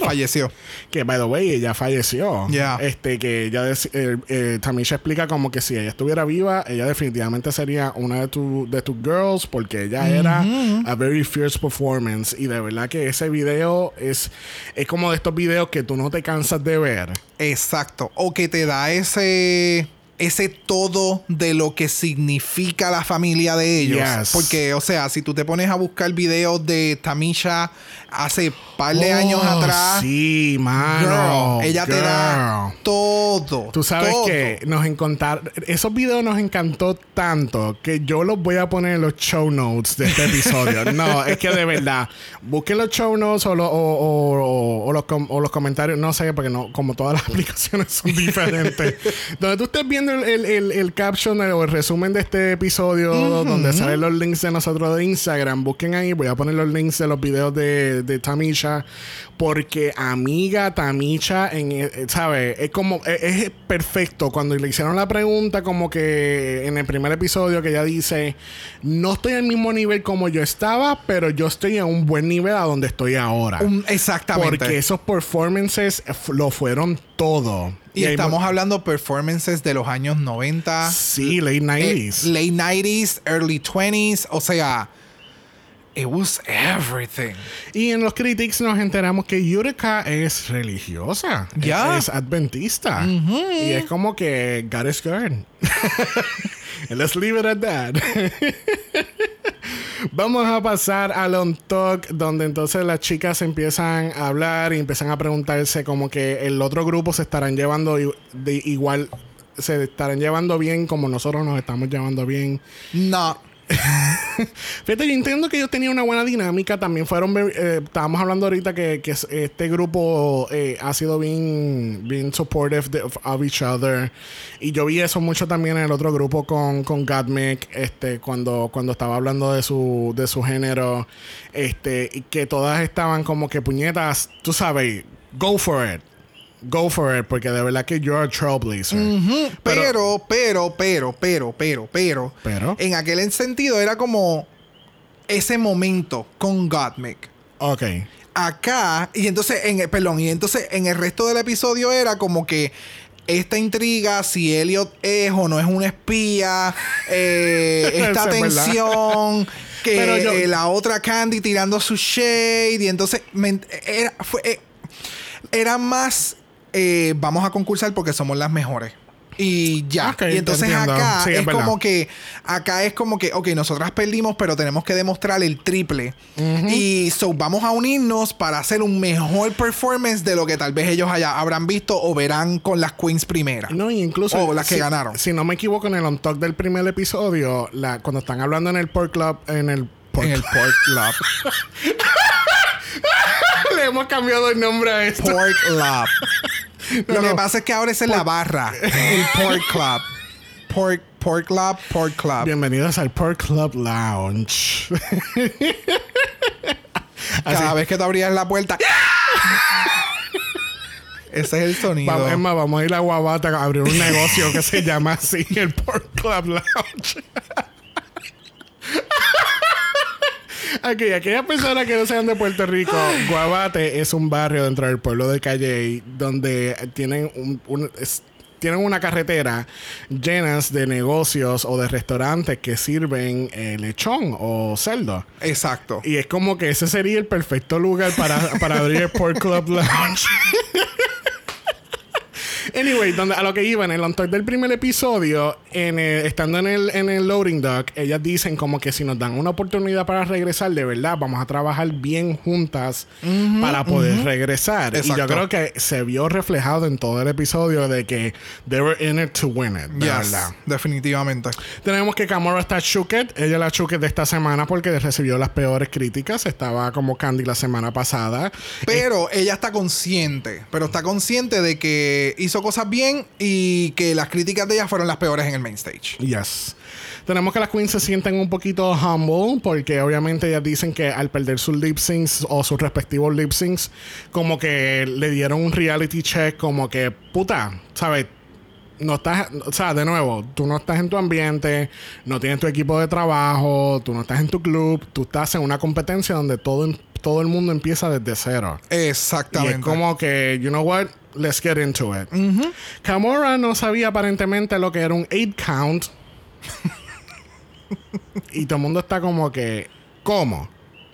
Falleció. que by the way ella falleció Yeah. este que ella eh, eh, Tamisha explica como que si ella estuviera viva ella definitivamente sería una de tu de tus girls porque ella era a very fierce performance y de verdad que ese video es es como de estos videos que tú no te cansas de ver Exacto. O que te da ese. Ese todo de lo que significa la familia de ellos. Yes. Porque, o sea, si tú te pones a buscar videos de Tamisha hace par de Oh, años atrás. sí mano girl, ella te da todo. Tú sabes todo. que nos encantaron, esos videos nos encantó tanto que yo los voy a poner en los show notes de este episodio. no, es que de verdad, busquen los show notes o, lo- o- o- o- o los, com- o los comentarios, no sé, porque no, como todas las aplicaciones son diferentes. donde tú estés viendo el, el- el- el caption o el resumen de este episodio, donde salen los links de nosotros de Instagram, busquen ahí, voy a poner los links de los videos de, de Tamisha, porque amiga Tamisha, en, eh, ¿sabes? Es como, es, es perfecto. Cuando le hicieron la pregunta, como que en el primer episodio, que ella dice, no estoy al mismo nivel como yo estaba, pero yo estoy a un buen nivel a donde estoy ahora. Exactamente. Porque esos performances lo fueron todo. y hay estamos mu- hablando performances de los años 90. Sí, late eh, 90s. late 90s, early 20s. O sea, it was everything. Y en los critics nos enteramos que Yurika es religiosa. Es- Ya. Es, adventista. Y es como que God is good. Let's leave it at that. Vamos a pasar al on talk, donde entonces las chicas empiezan a hablar y empiezan a preguntarse como que el otro grupo se estarán llevando de igual, se estarán llevando bien como nosotros nos estamos llevando bien. No. Fíjate, yo entiendo que ellos tenían una buena dinámica. También fueron. eh, estábamos hablando ahorita que, que es- este grupo eh, ha sido bien, bien supportive de- of, each other. Y yo vi eso mucho también en el otro grupo con, con Gottmik, este, cuando, cuando estaba hablando de su, de su género. Este, y que todas estaban como que puñetas, tú sabes, go for it. Go for it, porque de verdad que you're a trailblazer. Pero, pero, pero, pero, pero, pero. Pero. En aquel sentido era como ese momento con Gottmik. Ok. Acá, y entonces, en el, perdón, y entonces en el resto del episodio era como que esta intriga, si Elliot es o no es un espía, eh, esta es tensión, que Pero yo- eh, la otra Candy tirando su shade, y entonces me- era, fue, eh, era más, eh, vamos a concursar porque somos las mejores. y ya. Y entonces acá Sí, es como que acá es como que, ok, nosotras perdimos, pero tenemos que demostrar el triple. Y so vamos a unirnos para hacer un mejor performance de lo que tal vez ellos haya, habrán visto o verán con las queens primeras. No, y incluso. O las que ganaron. Si no me equivoco, en el on talk del primer episodio, la, cuando están hablando en el Pork Club, en el Pork En el Pork Club. le hemos cambiado el nombre a esto. Pork Club. No, Lo que pasa es que ahora es en la barra. El Pork Club. Pork, pork Club, Pork Club. Bienvenidos al Pork Club Lounge. Cada vez que tú abrías la puerta. Ese es el sonido. Vamos, más, vamos a ir a Guabata a abrir un negocio que se llama así, el Pork Club Lounge. Ok, aquellas personas que no sean de Puerto Rico, Guabate es un barrio dentro del pueblo de Calley donde tienen un, un- es- tienen una carretera llenas de negocios o de restaurantes que sirven eh, lechón o cerdo. Exacto. Y es como que ese sería el perfecto lugar para, para abrir el Club Lounge. Anyway, donde, a lo que iba, en el talk del primer episodio, en el- estando en el, en el loading dock, ellas dicen como que si nos dan una oportunidad para regresar, de verdad, vamos a trabajar bien juntas para poder regresar. Y yo Exacto. creo que se vio reflejado en todo el episodio de que they were in it to win it, de Yes, verdad. definitivamente. Tenemos que Kamora está shooked. Ella es la shooked de esta semana porque recibió las peores críticas. Estaba como Candy la semana pasada. Pero ella está consciente. Pero está consciente de que hizo cosas bien y que las críticas de ella fueron las peores en el main stage. Yes. Tenemos que las queens se sienten un poquito humble porque obviamente ellas dicen que al perder sus lip syncs o sus respectivos lip syncs, como que le dieron un reality check, como que puta, ¿sabes? No estás, o sea, de nuevo, tú no estás en tu ambiente, no tienes tu equipo de trabajo, tú no estás en tu club, tú estás en una competencia donde todo, todo el mundo empieza desde cero. Y Exactamente. es como que, you know what, let's get into it. Kamora no sabía aparentemente lo que era un 8 count. y todo el mundo está como que, ¿cómo?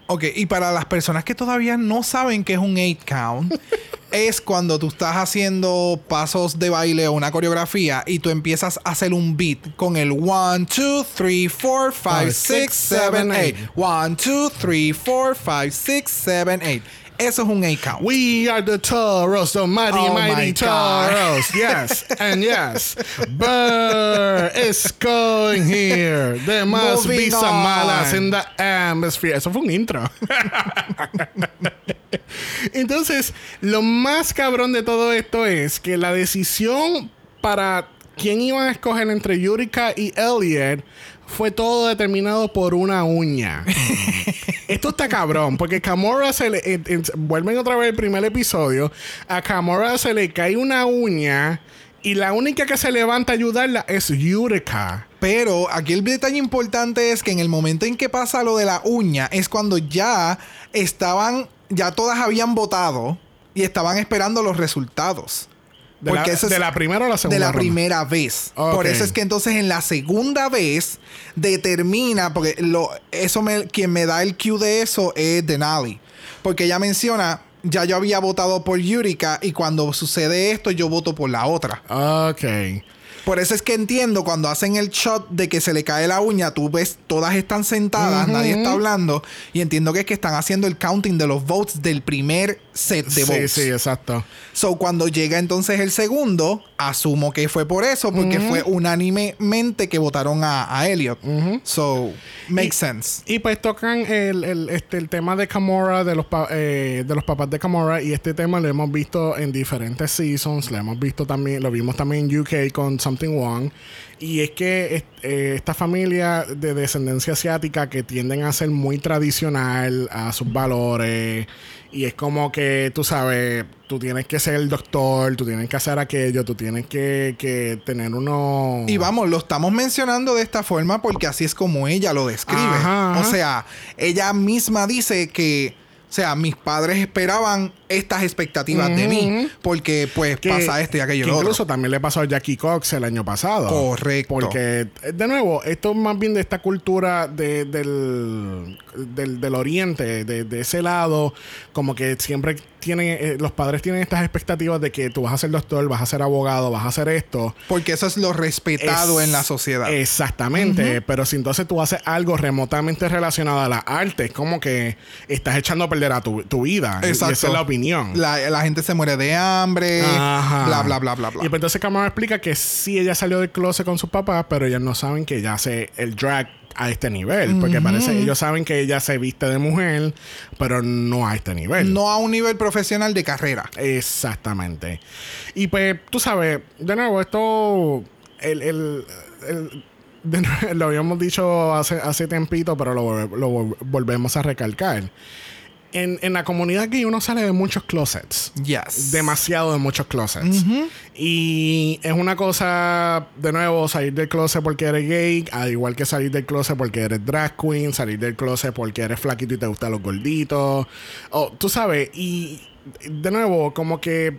Ok, y para las personas que todavía no saben qué es un 8 count, es cuando tú estás haciendo pasos de baile o una coreografía y tú empiezas a hacer un beat con el 1, 2, 3, 4, 5, 6, 7, 8. 1, 2, 3, 4, 5, 6, 7, 8. Eso es un 8 count. We are the Toros, the mighty, Oh mighty. Toros. Yes, and yes. Burr is going here. There must be some on. malas in the atmosphere. Eso fue un intro. Entonces, lo más cabrón de todo esto es que la decisión para quién iban a escoger entre Yurika y Elliot fue todo determinado por una uña. Esto está cabrón, porque Kamora se le. eh, eh, vuelven otra vez el primer episodio. A Kamora se le cae una uña. Y la única que se levanta a ayudarla es Yurika. Pero aquí el detalle importante es que en el momento en que pasa lo de la uña es cuando ya estaban, ya todas habían votado y estaban esperando los resultados. De, la, Porque eso es- de la primera o la segunda. de la ronda? primera vez. Por eso es que entonces en la segunda vez determina, porque lo, eso me, quien me da el cue de eso es Denali. Porque ella menciona, ya yo había votado por Yurika y cuando sucede esto yo voto por la otra. Ok. Por eso es que entiendo cuando hacen el shot de que se le cae la uña, tú ves, todas están sentadas, nadie está hablando. Y entiendo que es que están haciendo el counting de los votes del primer set de Sí, votes. sí, exacto. So, cuando llega entonces el segundo, asumo que fue por eso, porque fue unánimemente que votaron a, a Elliot. So, makes sense. Y pues tocan el, el, este, el tema de Kamora, de los, pa- eh, de los papás de Kamora. Y este tema lo hemos visto en diferentes seasons. Lo hemos visto también, lo vimos también en UK con Something Wrong. Y es que eh, esta familia de descendencia asiática que tienden a ser muy tradicional a sus valores. Y es como que, tú sabes, tú tienes que ser el doctor, tú tienes que hacer aquello, tú tienes que, que tener uno... Y vamos, lo estamos mencionando de esta forma porque así es como ella lo describe. Ajá, ajá. O sea, ella misma dice que, o sea, mis padres esperaban estas expectativas de mí, porque pues Que- pasa esto y aquello que y lo otro. incluso también le pasó a Jackie Cox el año pasado. Correcto. Porque, de nuevo, esto es más bien de esta cultura de- del, del, del oriente, de, de ese lado, como que siempre tienen, eh, los padres tienen estas expectativas de que tú vas a ser doctor, vas a ser abogado, vas a hacer esto. Porque eso es lo respetado Es- en la sociedad. Exactamente. Pero si entonces tú haces algo remotamente relacionado a la arte, es como que estás echando a perder a tu, tu vida. Y esa es la opinión. La, la gente se muere de hambre, Ajá. bla, bla, bla, bla, bla. Y pues entonces Kamala explica que sí ella salió del closet con sus papás, pero ellos no saben que ella hace el drag a este nivel. Porque parece ellos saben que ella se viste de mujer, pero no a este nivel. no a un nivel profesional de carrera. Exactamente. Y pues, tú sabes, de nuevo, esto. El, el- el- de nuevo, lo habíamos dicho hace, hace tempito, pero lo, lo vol- volvemos a recalcar. En, en la comunidad gay uno sale de muchos closets. Yes. Demasiado de muchos closets. Y es una cosa, de nuevo, salir del closet porque eres gay, al igual que salir del closet porque eres drag queen, salir del closet porque eres flaquito y te gustan los gorditos. O, tú sabes, y de nuevo, como que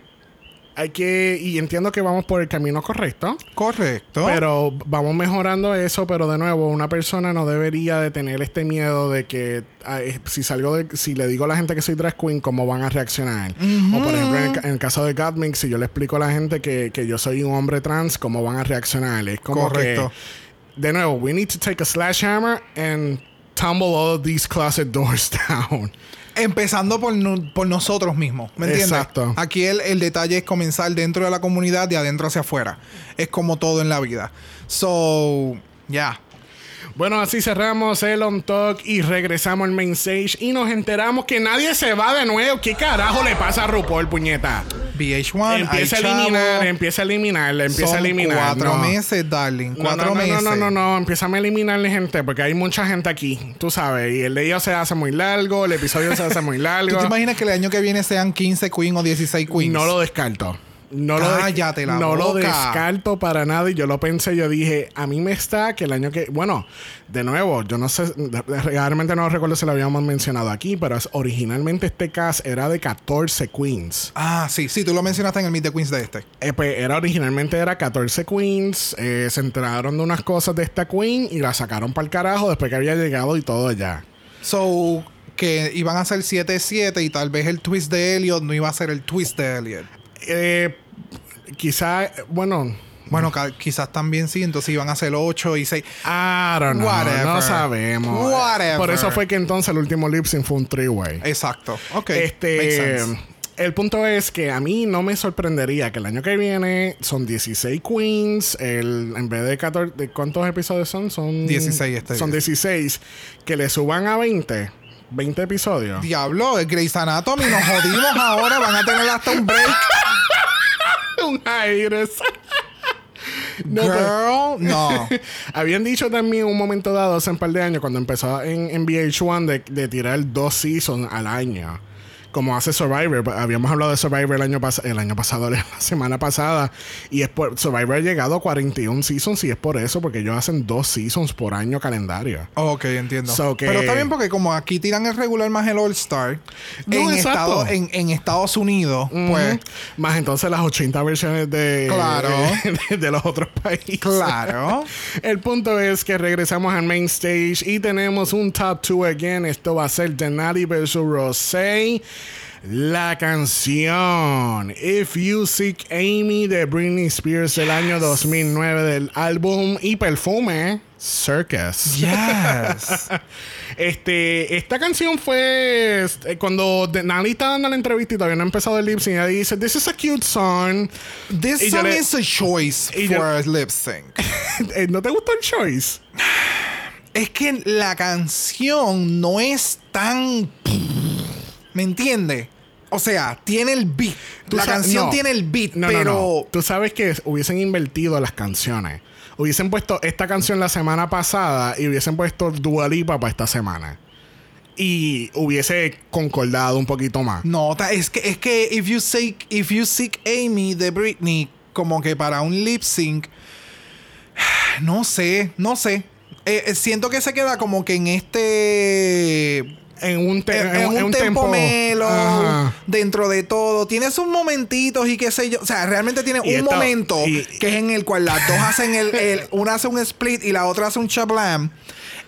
hay que, y entiendo que vamos por el camino correcto. Correcto. Pero vamos mejorando eso, pero de nuevo, una persona no debería de tener este miedo de que ay, si salgo de, si le digo a la gente que soy drag queen, cómo van a reaccionar. O por ejemplo, en el, ca- en el caso de Godmix, si yo le explico a la gente que, que yo soy un hombre trans, cómo van a reaccionar. Es como Correcto. que, de nuevo, we need to take a sledgehammer and tumble all of these closet doors down. Empezando por, no- por nosotros mismos, ¿me entiendes? Exacto. Aquí el, el detalle es comenzar dentro de la comunidad, de adentro hacia afuera. Es como todo en la vida. So, ya. Bueno, así cerramos el On Talk y regresamos al main stage y nos enteramos que nadie se va de nuevo. ¿Qué carajo le pasa a RuPaul, puñeta? VH1, Empieza a chavo. eliminar, empieza a eliminar, empieza Son a eliminar. cuatro no. meses, darling. No, Cuatro no, no, meses. No, no, no, no, empieza a eliminarle gente porque hay mucha gente aquí, tú sabes. Y el de ellos se hace muy largo, el episodio se hace muy ¿Tú largo. te imaginas que el año que viene sean 15 queen o 16 queens? No lo descarto. No lo, la no lo boca. descarto para nada. Y yo lo pensé, yo dije, a mí me está que el año que. Bueno, de nuevo, yo no sé, realmente no recuerdo si lo habíamos mencionado aquí, pero es- originalmente este cast era de 14 queens. Ah, sí, sí, tú lo mencionaste en el Meet the Queens de este. Eh, pues, era originalmente era 14 queens. eh, se enteraron de unas cosas de esta queen y la sacaron para el carajo después que había llegado y todo ya. So, que iban a ser 7-7 y tal vez el twist de Elliot no iba a ser el twist de Elliot. Eh, quizá, bueno, Bueno, quizás también sí, entonces iban a ser 8 y 6. I don't know. Whatever. No sabemos. Whatever. Por eso fue que entonces el último lip sync fue un three-way. Exacto. Ok. este. El punto es que a mí no me sorprendería que el año que viene son 16 queens, el, en vez de 14, ¿de ¿cuántos episodios son? Son 16 este Son día. 16, que le suban a 20, 20 episodios. Diablo, el Grey's Anatomy, nos jodimos ahora, van a tener hasta un break. un aires. No, pues, Girl, no. Habían dicho también un momento dado, hace un par de años, cuando empezó en, en VH1, de, de tirar dos seasons al año. Como hace Survivor. Habíamos hablado de Survivor el año, pas- el año pasado, la semana pasada. Y es por, Survivor ha llegado a 41 seasons y es por eso, porque ellos hacen dos seasons por año calendario. Ok, entiendo. So que- Pero está bien porque como aquí tiran el regular más el All Star, No, en, exacto. Estado- en, en Estados Unidos, pues. Más entonces las 80 versiones de, Claro. de, de los otros países. claro. El punto es que regresamos al main stage y tenemos un top 2 again. Esto va a ser Denali vs. Rosé. La canción If You Seek Amy de Britney Spears del año 2009 del álbum y perfume Circus. Yes. Este, esta canción fue este, cuando Denali está dando la entrevista y todavía no ha empezado el lip sync. Ella dice: This is a cute song. This Y song le- is a choice yo- for a lip sync. Eh, ¿No te gustó el choice? es que la canción no es tan. ¿Me entiendes? O sea, tiene el beat. La canción no. tiene el beat, No, pero. no. Tú sabes que hubiesen invertido las canciones. Hubiesen puesto esta canción la semana pasada y hubiesen puesto Dua Lipa para esta semana. Y hubiese concordado un poquito más. No, es que, es que if you seek, if you seek Amy de Britney, como que para un lip sync, no sé, no sé. Eh, eh, siento que se queda como que en este en un, te- en, en- en en un tempo melo, Ajá. dentro de todo. Tiene sus momentitos y qué sé yo. O sea, realmente tiene Y un esta- momento y- que es en el cual las dos hacen el, el- Una hace un split y la otra hace un chablam.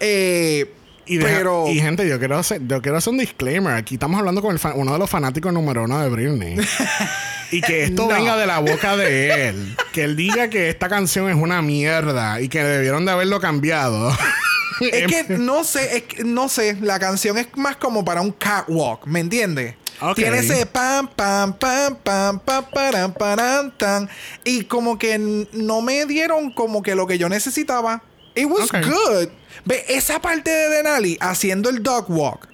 Eh, Y, deja- pero. y gente, yo quiero, hacer, yo quiero hacer un disclaimer. Aquí estamos hablando con el fa- uno de los fanáticos número uno de Britney. y que esto No. venga de la boca de él. Que él diga que esta canción es una mierda y que debieron de haberlo cambiado. es que no sé, es que no sé. La canción es más como para un catwalk, ¿me entiendes? Ok. Tiene ese pam, pam, pam, pam, pam, param, param, tan. Y como que no me dieron como que lo que yo necesitaba. It was Ok. good. Ve, esa parte de Denali haciendo el dog walk.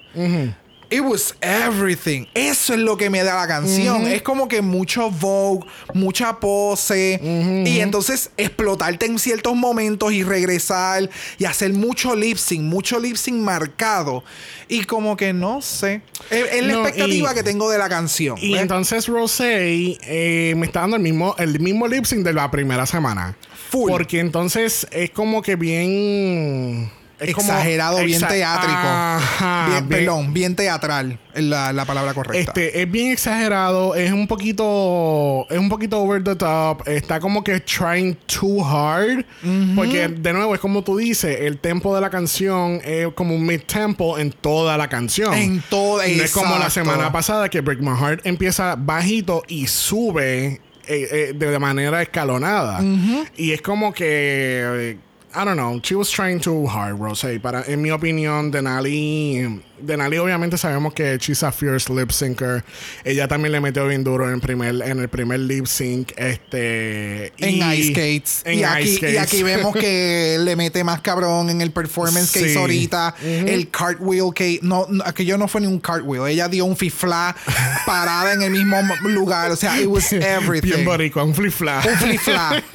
It was everything. Eso es lo que me da la canción. Es como que mucho Vogue, mucha pose. Y entonces explotarte en ciertos momentos y regresar y hacer mucho lip sync, mucho lip sync marcado. Y como que no sé. Es, es la expectativa y- que tengo de la canción. y ¿ves? entonces Rosé eh, me está dando el mismo, el mismo lip sync de la primera semana. Full. Porque entonces es como que bien. Es como- Exagerado, bien exa- teátrico. Ajá, bien, bien- perdón, bien teatral. Es la, la palabra correcta. Este, es bien exagerado, es un poquito, es un poquito over the top, está como que trying too hard, porque de nuevo es como tú dices, el tempo de la canción es como un mid tempo en toda la canción. En todo- No es como la semana pasada que Break My Heart empieza bajito y sube eh, eh, de manera escalonada. Y es como que I don't know, she was trying too hard, Rosé. Para, en mi opinión, Denali, Denali obviamente sabemos que she's a fierce lip syncer. Ella también le metió bien duro en el primer, en el primer lip sync. Este, En y- Ice Skates. En y, aquí, Ice y Skates. aquí vemos que le mete más cabrón en el performance que Sí. hizo ahorita. El cartwheel que... No, no, aquello no fue ni un cartwheel. Ella dio un fifla parada en el mismo lugar. O sea, it was everything. Bien boricua, un flip flap. un flip-flap.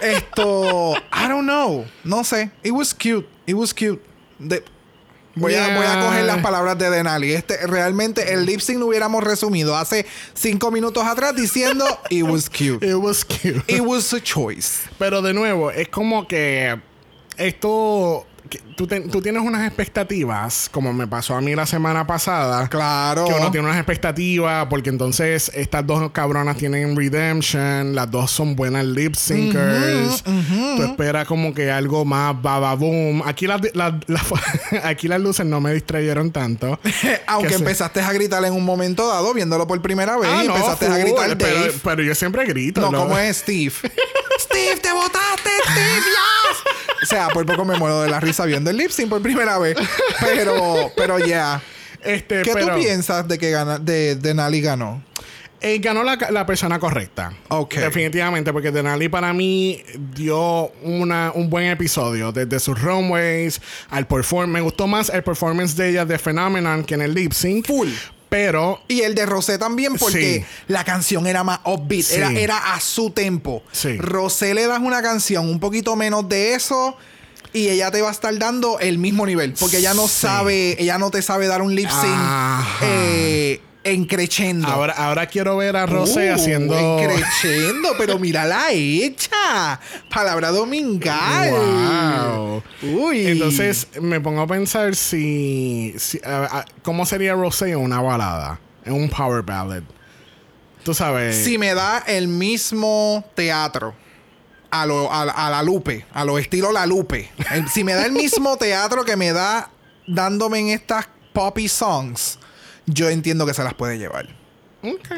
Esto, I don't know. No sé. It was cute. It was cute. De- voy, a, Yeah. voy a coger las palabras de Denali. Este, realmente el lip sync lo hubiéramos resumido hace cinco minutos atrás diciendo it was cute. It was cute. It was a choice. Pero de nuevo, es como que esto. que tú, te- tú tienes unas expectativas, como me pasó a mí la semana pasada. Claro. Que uno tiene unas expectativas, porque entonces estas dos cabronas tienen redemption, las dos son buenas lip syncers. Tú esperas como que algo más baba boom. Aquí las, las- las- aquí las luces no me distrayeron tanto. Aunque se- empezaste a gritar en un momento dado, viéndolo por primera vez, Ah, y no, empezaste a gritar pero, Dave. pero yo siempre grito. No, ¿no? como es Steve. Steve, te botaste, Steve, yes. O sea, por poco me muero de la risa viendo el lip sync por primera vez. Pero, pero ya. Este, ¿Qué pero- tú piensas de que gana, de, de Nali ganó? Eh, ganó la, la persona correcta. Ok. Definitivamente, porque Denali para mí dio una, un buen episodio. Desde sus runways al performance. Me gustó más el performance de ella de Phenomenon que en el lip sync. Full. Pero Y el de Rosé también, porque Sí. la canción era más upbeat, Sí. era, era a su tempo. Sí. Rosé le das una canción un poquito menos de eso y ella te va a estar dando el mismo nivel, porque ella no Sí. sabe, ella no te sabe dar un lip sync eh, en crescendo. ahora, ahora quiero ver a Rosé Uh, haciendo. en crescendo, pero mírala hecha. Palabra domingal. Wow. Uy. Entonces me pongo a pensar si, si- cómo sería Rosé en una balada, en un power ballad. Tú sabes. Si me da el mismo teatro a, lo, a, a la Lupe, a lo estilo La Lupe, el- si me da el mismo teatro que me da dándome en estas poppy songs, yo entiendo que se las puede llevar. Ok.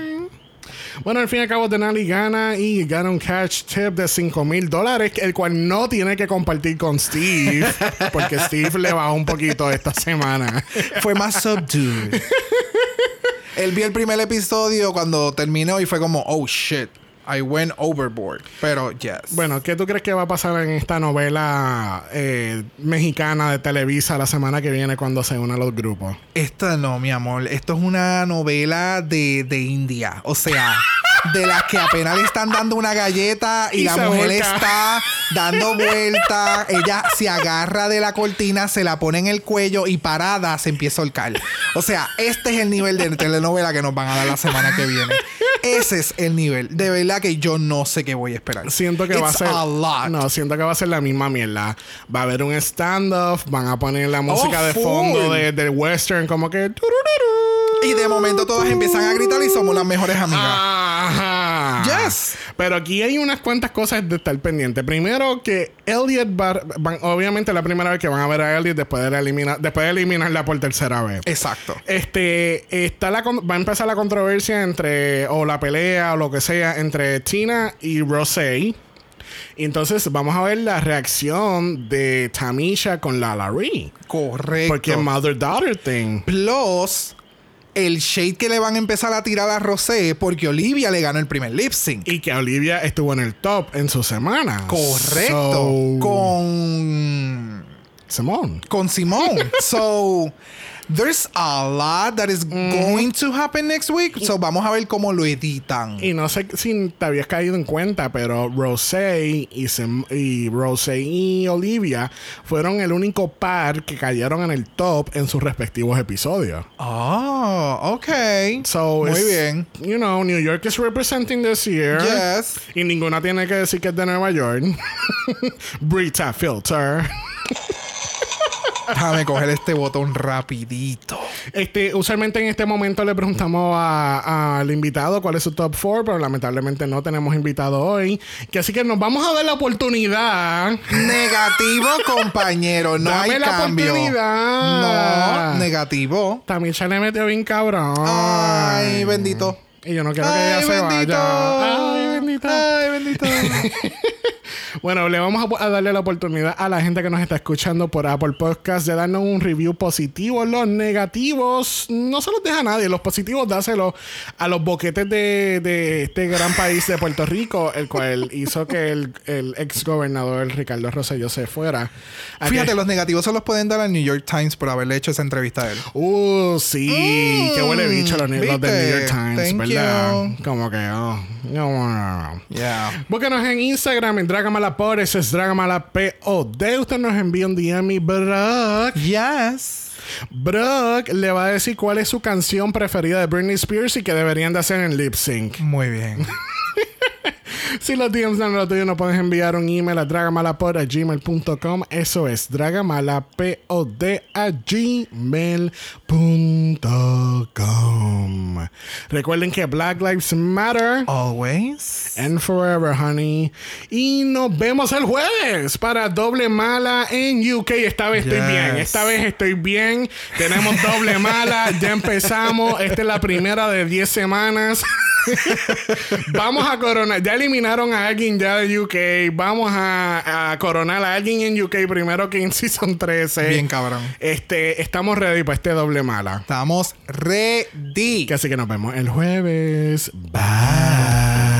Bueno, al fin y al cabo, Denali gana y gana un cash tip de 5 mil dólares, el cual no tiene que compartir con Steve, porque Steve le bajó un poquito esta semana. Fue más subdued. Él vio el primer episodio cuando terminó y fue como, oh shit, I went overboard. Pero yes. Bueno, ¿qué tú crees que va a pasar en esta novela eh, mexicana de Televisa la semana que viene cuando se unan los grupos? Esta no, mi amor. Esto es una novela de, de India. O sea, de las que apenas le están dando una galleta y, Y la mujer está dando vueltas. Ella se agarra de la cortina, se la pone en el cuello y parada se empieza a holcar. O sea, este es el nivel de telenovela que nos van a dar la semana que viene. Ese es el nivel. De verdad que yo no sé qué voy a esperar. Siento que va a ser. a lot. No, siento que va a ser la misma mierda. Va a haber un stand-off, van a poner la música de full. fondo de- del western, como que. Y de momento todas empiezan a gritar y somos las mejores amigas. Ajá. Pero aquí hay unas cuantas cosas de estar pendiente. Primero que Elliot va, van- obviamente la primera vez que van a ver a Elliot después de, la después de eliminarla por tercera vez. Exacto. Este está la va a empezar la controversia entre o la pelea o lo que sea entre Tina y Rosé. Y entonces vamos a ver la reacción de Tamisha con la Larry. Correcto. Porque mother daughter thing. Plus, el shade que le van a empezar a tirar a Rosé porque Olivia le ganó el primer lip sync. Y que Olivia estuvo en el top en su semana. Correcto. So- Con. Simón. Con Simón. so. There's a lot that is going to happen next week. So vamos a ver cómo lo editan. Y no sé si te habías caído en cuenta, pero Rosé y, Sim- y Rosé y Olivia fueron el único par que cayeron en el top en sus respectivos episodios. Oh, ok. So Muy bien. You know, New York is representing this year. Yes. Y ninguna tiene que decir que es de Nueva York. Brita Filter. Déjame coger este botón rapidito. Este, usualmente en este momento le preguntamos a- al invitado cuál es su top 4, pero lamentablemente no tenemos invitado hoy. Que así que nos vamos a dar la oportunidad. Negativo, compañero. No Dame hay la cambio. oportunidad. No, negativo. Tamisha le metió bien cabrón. Ay, bendito. Y yo no quiero que Ay, ella se bendito. vaya. Ay, bendito. Ay, bendito. Bueno, le vamos a, a darle la oportunidad a la gente que nos está escuchando por Apple Podcast de darnos un review positivo. Los negativos no se los deja a nadie. Los positivos dáselos a los boquetes de, de este gran país de Puerto Rico, el cual hizo que el, el ex gobernador Ricardo Rosselló se fuera. ¿A Fíjate, los negativos se los pueden dar al New York Times por haberle hecho esa entrevista a él. Uh, sí. Qué huele bicho los, los del. New York Times, Thank ¿verdad? you. Como que, oh, no, no, no. Yeah. Búsquenos en Instagram en Dragamalapod, ese es Dragamalapod. Usted nos envía un DM y Brock, Yes. Brock le va a decir cuál es su canción preferida de Britney Spears y que deberían de hacer en lip sync. Muy bien. Si los DMs no lo tuyo, no puedes enviar un email a dragamalapod a gmail.com. Eso es dragamalapod a gmail.com. Recuerden que Black Lives Matter. Always. And forever, honey. Y nos vemos el jueves para Doble Mala en UK. Esta vez estoy bien. Esta vez estoy bien. Tenemos Doble Mala. Ya empezamos. Esta es la primera de 10 semanas. Vamos a coronar. Ya eliminaron a alguien ya de UK. Vamos a, a coronar a alguien en UK primero que en Season 13. Bien cabrón. Este, estamos ready para este Doble Mala. Estamos ready. Así que nos vemos el jueves. Bye.